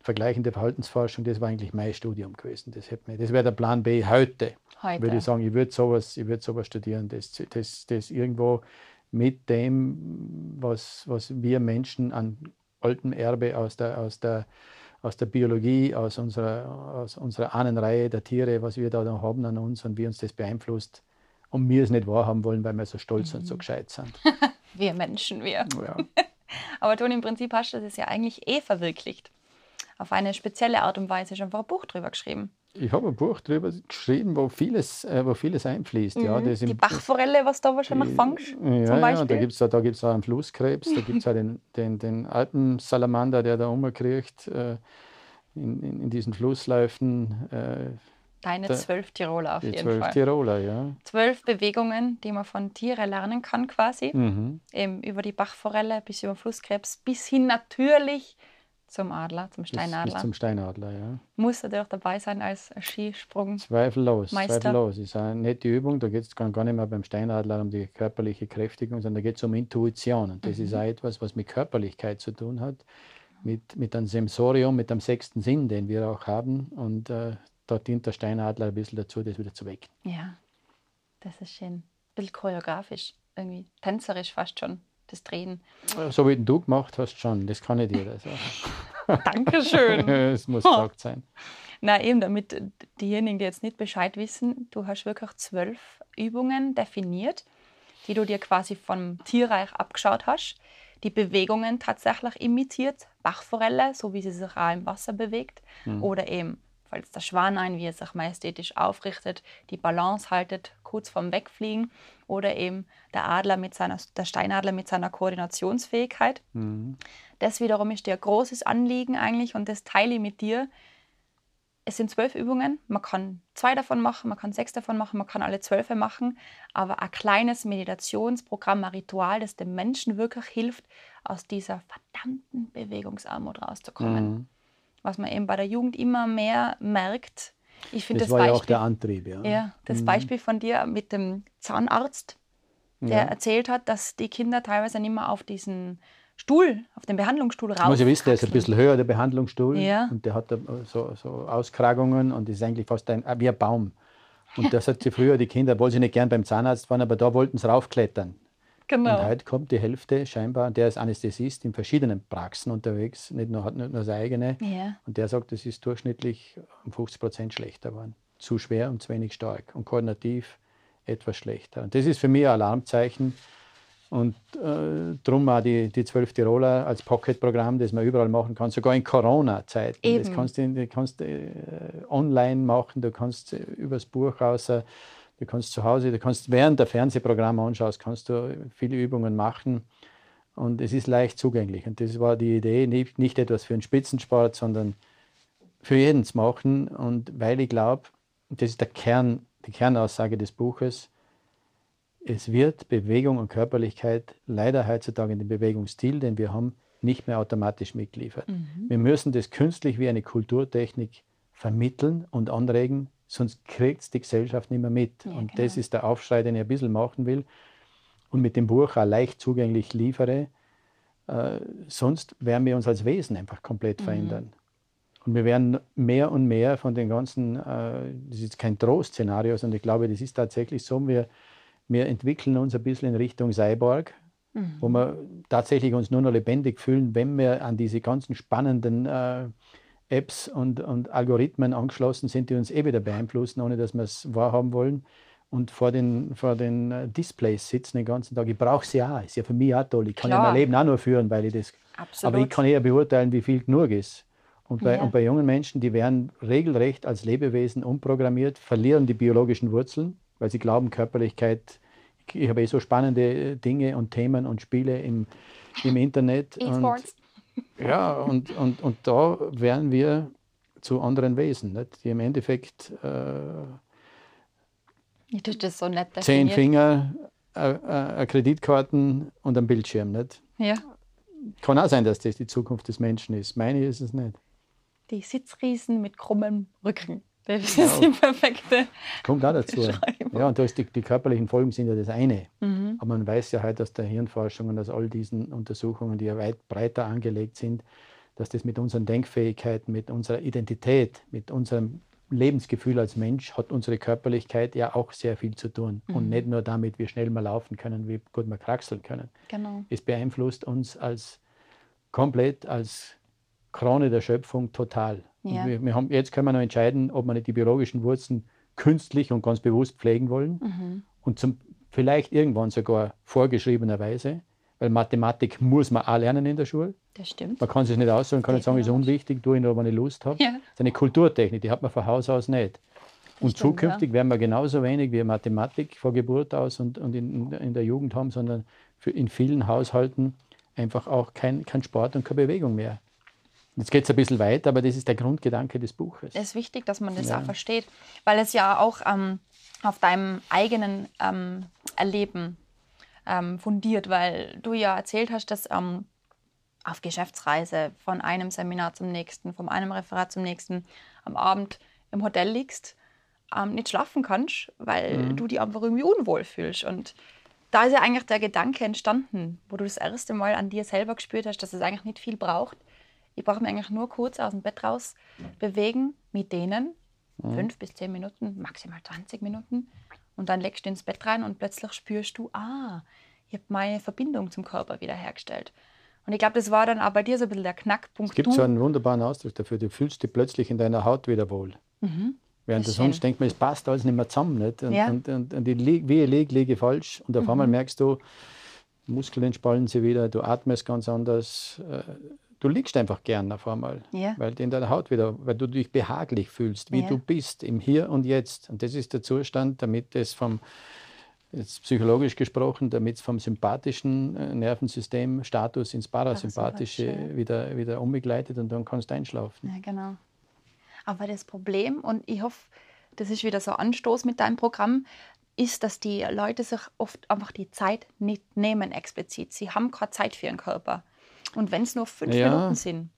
vergleichende Verhaltensforschung, das war eigentlich mein Studium gewesen. Das, hätte mir- das wäre der Plan B heute. Heute. Würde ich sagen, ich würde sowas, ich würde sowas studieren, das, das, das irgendwo mit dem, was, was wir Menschen an altem Erbe aus der, aus der, aus der Biologie, aus unserer, aus unserer Ahnenreihe der Tiere, was wir da noch haben an uns und wie uns das beeinflusst und wir es nicht wahrhaben wollen, weil wir so stolz und so gescheit sind. Wir Menschen, wir. Ja. Aber Toni, im Prinzip hast du das ja eigentlich eh verwirklicht. Auf eine spezielle Art und Weise schon ein Buch drüber geschrieben. Ich habe ein Buch darüber geschrieben, wo vieles, äh, wo vieles einfließt. Ja, Mhm. das Die Bachforelle, was da wahrscheinlich fangst, Ja, zum ja, da gibt es da, da gibt's auch einen Flusskrebs, da gibt es auch den, den, den Alpensalamander, der da rumkriecht äh, in, in, in diesen Flussläufen. Äh, Deine da- zwölf Tiroler auf jeden zwölf Fall. Tiroler, ja. Zwölf Bewegungen, die man von Tieren lernen kann quasi. Mhm. Eben über die Bachforelle bis über den Flusskrebs bis hin natürlich zum Adler, zum Steinadler. bis zum Steinadler, ja. Muss natürlich dabei sein als Skisprung. Zweifellos, Meister. zweifellos. Ist eine nette Übung. Da geht es gar nicht mehr beim Steinadler um die körperliche Kräftigung, sondern da geht es um Intuition. Und das Mhm. ist auch etwas, was mit Körperlichkeit zu tun hat, mit, mit einem Sensorium, mit einem sechsten Sinn, den wir auch haben. Und äh, da dient der Steinadler ein bisschen dazu, das wieder zu wecken. Ja, das ist schön. Ein bisschen choreografisch, irgendwie tänzerisch fast schon, das Drehen. So wie du gemacht hast, schon. Das kann ich dir. Das Dankeschön. Es muss gesagt sein. Na eben, damit diejenigen, die jetzt nicht Bescheid wissen, du hast wirklich zwölf Übungen definiert, die du dir quasi vom Tierreich abgeschaut hast. Die Bewegungen tatsächlich imitiert, Bachforelle, so wie sie sich auch im Wasser bewegt. Oder eben, falls der Schwan ein, wie er sich majestätisch aufrichtet, die Balance haltet, kurz vorm Wegfliegen. Oder eben der Adler mit seiner, der Steinadler mit seiner Koordinationsfähigkeit. Mhm. Das wiederum ist dir ein großes Anliegen eigentlich und das teile ich mit dir. Es sind zwölf Übungen. Man kann zwei davon machen, man kann sechs davon machen, man kann alle zwölf machen. Aber ein kleines Meditationsprogramm, ein Ritual, das dem Menschen wirklich hilft, aus dieser verdammten Bewegungsarmut rauszukommen. Mhm. was man eben bei der Jugend immer mehr merkt. Ich finde das, das war Beispiel, ja auch der Antrieb. Ja, ja das mhm. Beispiel von dir mit dem Zahnarzt, der ja. erzählt hat, dass die Kinder teilweise nicht mehr auf diesen Stuhl, auf den Behandlungsstuhl raus. Muss ja wissen, der ist ein bisschen höher, der Behandlungsstuhl. Ja. Und der hat so, so Auskragungen und ist eigentlich fast ein, wie ein Baum. Und das hat sie früher, die Kinder, obwohl sie nicht gern beim Zahnarzt waren, aber da wollten sie raufklettern. Genau. Und heute kommt die Hälfte scheinbar, der ist Anästhesist in verschiedenen Praxen unterwegs, nicht nur, hat nicht nur seine eigene. Ja. Und der sagt, es ist durchschnittlich um 50 Prozent schlechter geworden. Zu schwer und zu wenig stark. Und koordinativ etwas schlechter. Und das ist für mich ein Alarmzeichen. Und äh, darum auch die, die 12 Tiroler als Pocket-Programm, das man überall machen kann, sogar in Corona-Zeiten. Das kannst du kannst, äh, online machen, du kannst äh, übers Buch raus Du kannst zu Hause, du kannst während der Fernsehprogramme anschaust, kannst du viele Übungen machen und es ist leicht zugänglich. Und das war die Idee, nicht, nicht etwas für einen Spitzensport, sondern für jeden zu machen. Und weil ich glaube, das ist der Kern, die Kernaussage des Buches, es wird Bewegung und Körperlichkeit leider heutzutage in dem Bewegungsstil, den wir haben, nicht mehr automatisch mitgeliefert. Mhm. Wir müssen das künstlich wie eine Kulturtechnik vermitteln und anregen, sonst kriegt es die Gesellschaft nicht mehr mit. Ja, und genau. das ist der Aufschrei, den ich ein bisschen machen will und mit dem Buch auch leicht zugänglich liefere. Äh, sonst werden wir uns als Wesen einfach komplett mhm. verändern. Und wir werden mehr und mehr von den ganzen, äh, das ist kein Trostszenario, sondern ich glaube, das ist tatsächlich so, wir, wir entwickeln uns ein bisschen in Richtung Cyborg, mhm. wo wir tatsächlich uns nur noch lebendig fühlen, wenn wir an diese ganzen spannenden äh, Apps und, und Algorithmen angeschlossen sind, die uns eh wieder beeinflussen, ohne dass wir es wahrhaben wollen. Und vor den, vor den äh, Displays sitzen den ganzen Tag. Ich brauche sie auch. Ist ja für mich auch toll. Ich kann Klar. ja mein Leben auch nur führen, weil ich das. Absolut. Aber ich kann eher beurteilen, wie viel genug ist. Und bei, ja. und bei jungen Menschen, die werden regelrecht als Lebewesen umprogrammiert, verlieren die biologischen Wurzeln, weil sie glauben, Körperlichkeit, ich habe eh so spannende Dinge und Themen und Spiele im, im Internet. E-Sports. Ja, und, und, und da werden wir zu anderen Wesen, nicht? die im Endeffekt äh, so zehn Finger, äh, äh, Kreditkarten und ein Bildschirm. Nicht? Ja. Kann auch sein, dass das die Zukunft des Menschen ist. Meine ist es nicht. Die Sitzriesen mit krummem Rücken. Das ist die perfekte. Kommt auch dazu. Ja, und da ist die, die, körperlichen Folgen sind ja das eine. Mhm. Aber man weiß ja heute aus der Hirnforschung und aus all diesen Untersuchungen, die ja weit breiter angelegt sind, dass das mit unseren Denkfähigkeiten, mit unserer Identität, mit unserem Lebensgefühl als Mensch hat unsere Körperlichkeit ja auch sehr viel zu tun. Mhm. Und nicht nur damit, wie schnell wir laufen können, wie gut wir kraxeln können. Genau. Es beeinflusst uns als komplett als Krone der Schöpfung total. Ja. Wir, wir, haben, jetzt können wir noch entscheiden, ob wir nicht die biologischen Wurzeln künstlich und ganz bewusst pflegen wollen mhm. und zum, vielleicht irgendwann sogar vorgeschriebenerweise, weil Mathematik muss man auch lernen in der Schule. Das stimmt. Man kann es nicht aussuchen, kann nicht sagen, ist unwichtig, tue ich nur, wenn ich Lust habe. Ja. Das ist eine Kulturtechnik, die hat man von Haus aus nicht. Und stimmt, zukünftig ja. werden wir genauso wenig wie Mathematik vor Geburt aus und, und in, in der Jugend haben, sondern in vielen Haushalten einfach auch kein, kein Sport und keine Bewegung mehr. Jetzt geht es ein bisschen weiter, aber das ist der Grundgedanke des Buches. Es ist wichtig, dass man das ja. auch versteht, weil es ja auch ähm, auf deinem eigenen ähm, Erleben ähm, fundiert, weil du ja erzählt hast, dass ähm, auf Geschäftsreise von einem Seminar zum nächsten, von einem Referat zum nächsten am Abend im Hotel liegst, ähm, nicht schlafen kannst, weil mhm. du dich einfach irgendwie unwohl fühlst. Und da ist ja eigentlich der Gedanke entstanden, wo du das erste Mal an dir selber gespürt hast, dass es eigentlich nicht viel braucht, ich brauche mich eigentlich nur kurz aus dem Bett raus bewegen mit denen. Mhm. Fünf bis zehn Minuten, maximal 20 Minuten. Und dann legst du ins Bett rein und plötzlich spürst du, ah, ich habe meine Verbindung zum Körper wiederhergestellt. Und ich glaube, das war dann auch bei dir so ein bisschen der Knackpunkt. Es gibt du, so einen wunderbaren Ausdruck dafür. Du fühlst dich plötzlich in deiner Haut wieder wohl. Mhm. Während der sonst denkt man, es passt alles nicht mehr zusammen. Nicht? Und, ja. und, und, und ich, wie ich liege, liege falsch. Und auf mhm. einmal merkst du, Muskeln entspannen sich wieder, du atmest ganz anders. Du liegst einfach gern auf einmal, ja. weil in deiner Haut wieder, weil du dich behaglich fühlst, wie ja. du bist im Hier und Jetzt. Und das ist der Zustand, damit es vom, jetzt psychologisch gesprochen, damit es vom sympathischen äh, Nervensystem Status ins Parasympathische ja. wieder, wieder umbegleitet und dann kannst du einschlafen. Ja, genau. Aber das Problem, und ich hoffe, das ist wieder so Anstoß mit deinem Programm, ist, dass die Leute sich oft einfach die Zeit nicht nehmen explizit. Sie haben keine Zeit für ihren Körper. Und wenn es nur fünf ja, Minuten sind.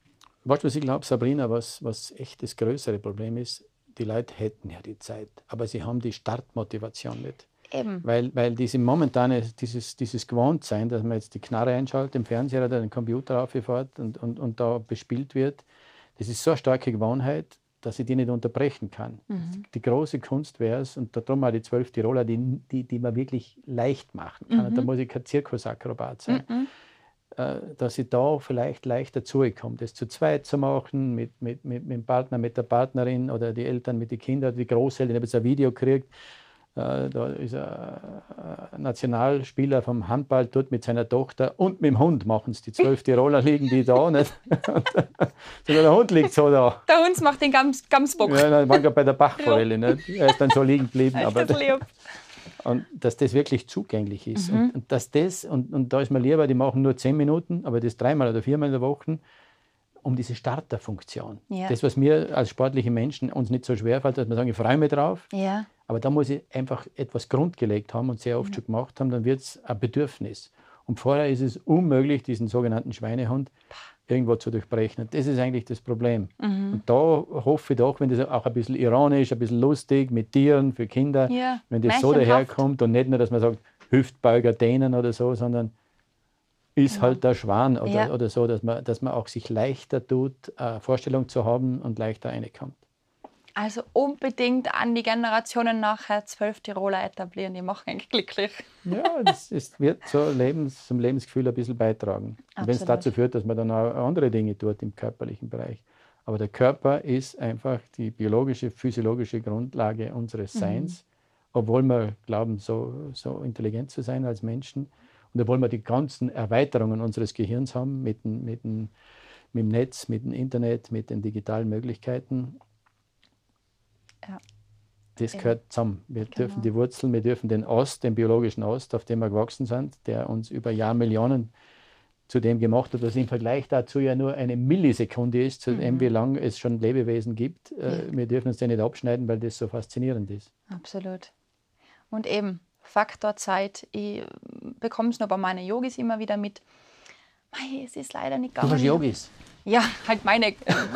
weißt du, was ich glaube, Sabrina, was, was echt das größere Problem ist? Die Leute hätten ja die Zeit, aber sie haben die Startmotivation nicht. Eben. Weil, weil diese momentane, dieses, dieses Gewohntsein, dass man jetzt die Knarre einschaltet, im Fernseher oder den Computer aufgefährt und, und, und da bespielt wird, das ist so eine starke Gewohnheit, dass ich die nicht unterbrechen kann. Mhm. Die große Kunst wäre es, und darum auch die zwölf Tiroler, die, die, die man wirklich leicht machen kann. Und da muss ich kein Zirkusakrobat sein. Mhm. Äh, dass ich da vielleicht leicht dazugekommen, das zu zweit zu machen, mit, mit, mit, mit dem Partner, mit der Partnerin oder die Eltern mit den Kindern, die Großeltern. Ich habe jetzt ein Video gekriegt, äh, da ist ein Nationalspieler vom Handball dort mit seiner Tochter und mit dem Hund machen es. Die zwölf Tiroler liegen die da. Nicht? Sogar der Hund liegt so da. Der Hund macht den Gams Gamsbock. Ja, nein, waren gerade bei der Bachforelle. Er ist dann so liegen geblieben. Aber. Und dass das wirklich zugänglich ist. Mhm. Und, und, dass das, und, und da ist mir lieber, die machen nur zehn Minuten, aber das dreimal oder viermal in der Woche, um diese Starterfunktion. Ja. Das, was mir als sportliche Menschen uns nicht so schwer fällt, dass wir sagen, ich freue mich drauf, Ja. aber da muss ich einfach etwas grundgelegt haben und sehr oft schon gemacht haben, dann wird es ein Bedürfnis. Und vorher ist es unmöglich, diesen sogenannten Schweinehund irgendwo zu durchbrechen. Und das ist eigentlich das Problem. Mhm. Und da hoffe ich doch, wenn das auch ein bisschen ironisch, ein bisschen lustig mit Tieren für Kinder, Ja, wenn das so daherkommt und nicht nur, dass man sagt, Hüftbeuger dehnen oder so, sondern ist halt der Schwan oder, Ja. oder so, dass man, dass man auch sich leichter tut, Vorstellung zu haben und leichter reinkommt. Also unbedingt an die Generationen nachher zwölf Tiroler etablieren, die machen eigentlich glücklich. Ja, das ist, wird zur Lebens, zum Lebensgefühl ein bisschen beitragen. Und wenn es dazu führt, dass man dann auch andere Dinge tut im körperlichen Bereich. Aber der Körper ist einfach die biologische, physiologische Grundlage unseres Seins, obwohl wir glauben, so, so intelligent zu sein als Menschen und obwohl wir die ganzen Erweiterungen unseres Gehirns haben mit mit mit dem Netz, mit dem Internet, mit den digitalen Möglichkeiten. Ja. Das Eben. gehört zusammen. Wir Genau. dürfen die Wurzeln, wir dürfen den Ost, den biologischen Ost, auf dem wir gewachsen sind, der uns über Jahrmillionen zu dem gemacht hat, was im Vergleich dazu ja nur eine Millisekunde ist, zu dem, wie lange es schon Lebewesen gibt. Äh, Wir dürfen uns den nicht abschneiden, weil das so faszinierend ist. Absolut. Und eben, Faktor Zeit. Ich bekomme es nur bei meinen Yogis immer wieder mit. Mei, es ist leider nicht Du gegangen. hast Yogis. Ja, halt meine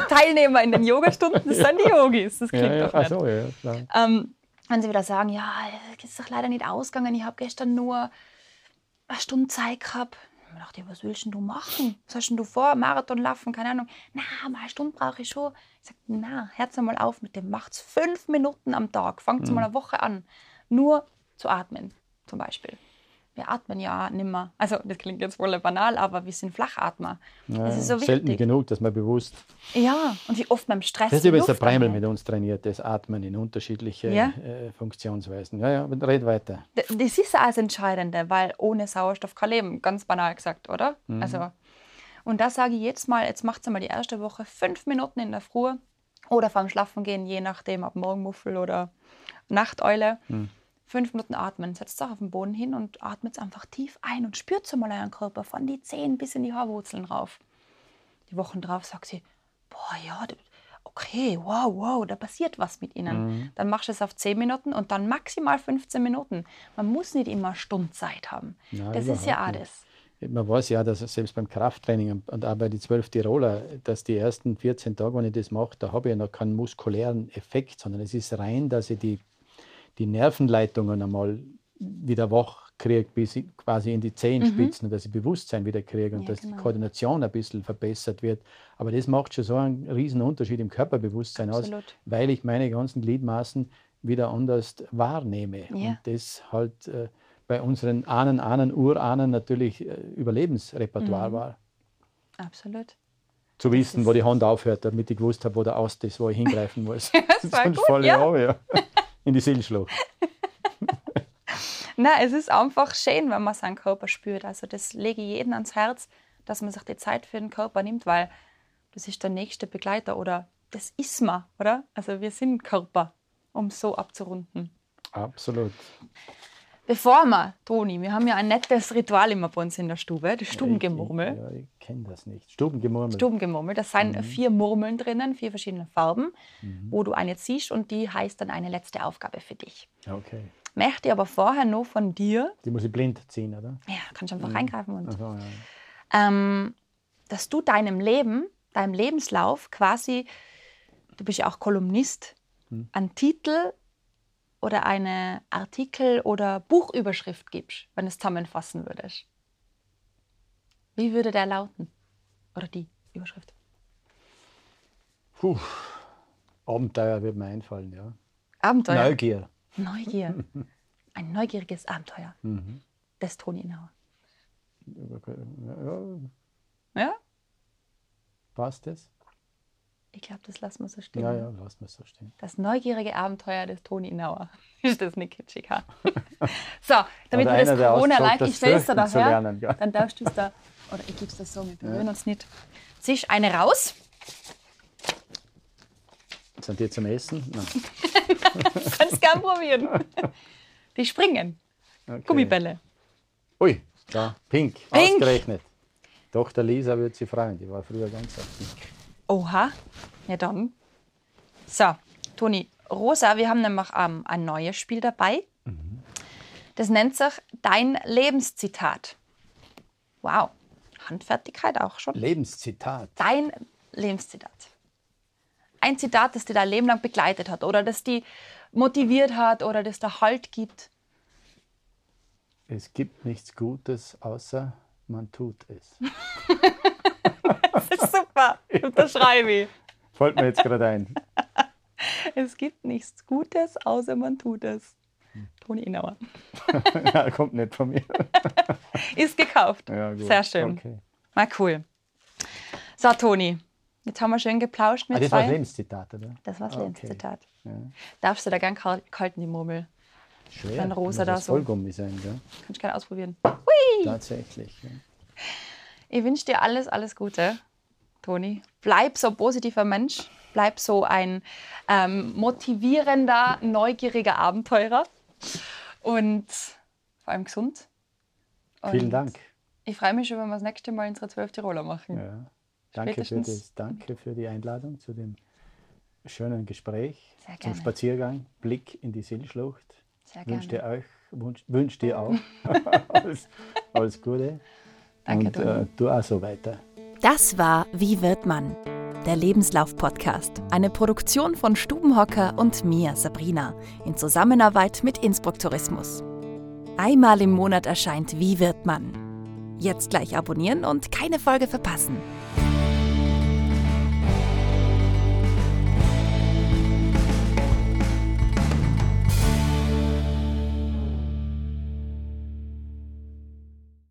Teilnehmer in den Yogastunden, das sind die Yogis. Das klingt Ja, ja. doch Ach nicht. so, ja, klar. Ähm, wenn sie wieder sagen, ja, es ist doch leider nicht ausgegangen, ich habe gestern nur eine Stunde Zeit gehabt. Ich dachte, was willst du machen? Was hast denn du vor? Marathon laufen, keine Ahnung. Na, mal eine Stunde brauche ich schon. Ich sage, na, hört mal auf mit dem. Macht's fünf Minuten am Tag. Fangt mal eine Woche an. Nur zu atmen, zum Beispiel. Wir atmen ja nimmer. Also, das klingt jetzt wohl banal, aber wir sind Flachatmer. Ja, das ist so selten wichtig. genug, dass man bewusst. Ja, und wie oft beim Stress. Das ist übrigens der Preimel mit uns trainiert, das Atmen in unterschiedliche Ja. äh, Funktionsweisen. Ja, ja, red weiter. D- Das ist das Entscheidende, weil ohne Sauerstoff kein Leben, ganz banal gesagt, oder? Also, und da sage ich jetzt mal, jetzt macht mal die erste Woche fünf Minuten in der Früh oder vorm Schlafen gehen, je nachdem, ob Morgenmuffel oder Nachteule. Fünf Minuten atmen, setzt euch auf den Boden hin und atmet einfach tief ein und spürt so mal euren Körper von die Zehen bis in die Haarwurzeln rauf. Die Wochen drauf sagt sie, boah, ja, okay, wow, wow, da passiert was mit ihnen. Dann machst du es auf 10 Minuten und dann maximal 15 Minuten. Man muss nicht immer Stundzeit haben. Nein, das ist ja überhaupt das. Man weiß ja, dass selbst beim Krafttraining und- auch bei den zwölf Tiroler, dass die ersten 14 Tage, wenn ich das mache, da habe ich ja noch keinen muskulären Effekt, sondern es ist rein, dass ich die, die Nervenleitungen einmal wieder wach kriege, bis ich quasi in die Zehenspitzen und dass ich Bewusstsein wieder kriege und Ja, dass genau. die Koordination ein bisschen verbessert wird. Aber das macht schon so einen riesen Unterschied im Körperbewusstsein Absolut. aus, weil ich meine ganzen Gliedmaßen wieder anders wahrnehme. Ja. Und das halt äh, bei unseren Ahnen, Ahnen, Urahnen natürlich äh, Überlebensrepertoire Mhm. war. Absolut. Zu wissen, wo die Hand aufhört, damit ich gewusst habe, wo der Ast ist, wo ich hingreifen muss. Das war Sonst gut, falle ja. runter, ja. in die Seelschlucht. Na, es ist einfach schön, wenn man seinen Körper spürt. Also das lege ich jedem ans Herz, dass man sich die Zeit für den Körper nimmt, weil das ist der nächste Begleiter oder das ist man, oder? Also wir sind Körper, um es so abzurunden. Absolut. Bevor wir, Toni, wir haben ja ein nettes Ritual immer bei uns in der Stube, das Stubengemurmel. Ich, ich, ja, ich kenne das nicht. Stubengemurmel. Stubengemurmel, das sind vier Murmeln drinnen, vier verschiedene Farben, wo du eine ziehst und die heißt dann eine letzte Aufgabe für dich. Okay. Möchte aber vorher noch von dir, Die muss ich blind ziehen, oder? ja, kannst du einfach reingreifen und Also, ja. ähm, dass du deinem Leben deinem Lebenslauf quasi, du bist ja auch Kolumnist, Hm. einen Titel oder eine Artikel- oder Buchüberschrift gibst, wenn du es zusammenfassen würdest? Wie würde der lauten? Oder die Überschrift? Puh. Abenteuer wird mir einfallen, ja. Abenteuer. Neugier. Neugier. Ein neugieriges Abenteuer Mhm. des Toni Inauer. Ja, Ja? passt das? Ich glaube, das lassen wir so stehen. Ja, ja, lass mal so stehen. Das neugierige Abenteuer des Toni Inauer. Ist das nicht kitschig, ha? so, damit wir das Corona-like, aussagt, ich das Fürchten zu daher, lernen, gell? dann darfst du es da, oder ich gebe es das so, wir berühren uns nicht. Ziehst eine raus, Sind die zum Essen? Nein. kannst gern probieren. Die springen, Okay. Gummibälle. Ui, da, pink, Pink. ausgerechnet. Tochter Lisa würde sich freuen, die war früher ganz aktiv. Oha, ja dann. So, Toni, Rosa, wir haben nämlich ähm, ein neues Spiel dabei. Das nennt sich Dein Lebenszitat. Wow, Handfertigkeit auch schon. Lebenszitat. Dein Lebenszitat. Ein Zitat, das dir dein Leben lang begleitet hat oder das dich motiviert hat oder das dir Halt gibt. Es gibt nichts Gutes, außer man tut es. Das ist super, unterschreibe ich. Fällt mir jetzt gerade ein. Es gibt nichts Gutes, außer man tut es. Toni Inauer. ja, kommt nicht von mir. Ist gekauft. Ja. Sehr schön. Okay. Mal cool. So, Toni, jetzt haben wir schön geplauscht mit Ah, das war das Lebenszitat, oder? das war das Ah, Lebenszitat. Ja. Darfst du da gern kal- kalt in die Murmel? Schwer. Wenn Rosa da so- Vollgummi sein, gell? Kannst du gerne ausprobieren. Tatsächlich. Ja. Ich wünsche dir alles, alles Gute, Toni. Bleib so ein positiver Mensch. Bleib so ein ähm, motivierender, neugieriger Abenteurer. Und vor allem gesund. Vielen Und Dank. Ich freue mich schon, wenn wir das nächste Mal unsere 12 Tiroler machen. Ja. Danke, für das, danke für die Einladung zu dem schönen Gespräch, Sehr zum gerne. Spaziergang, Blick in die Seelschlucht. Sehr Wünsche dir gerne. euch, wünsch, wünsch dir auch alles, alles Gute. Danke, Und äh, du auch so weiter. Das war Wie wird man? Der Lebenslauf-Podcast. Eine Produktion von Stubenhocker und mir, Sabrina, in Zusammenarbeit mit Innsbruck Tourismus. Einmal im Monat erscheint Wie wird man? Jetzt gleich abonnieren und keine Folge verpassen.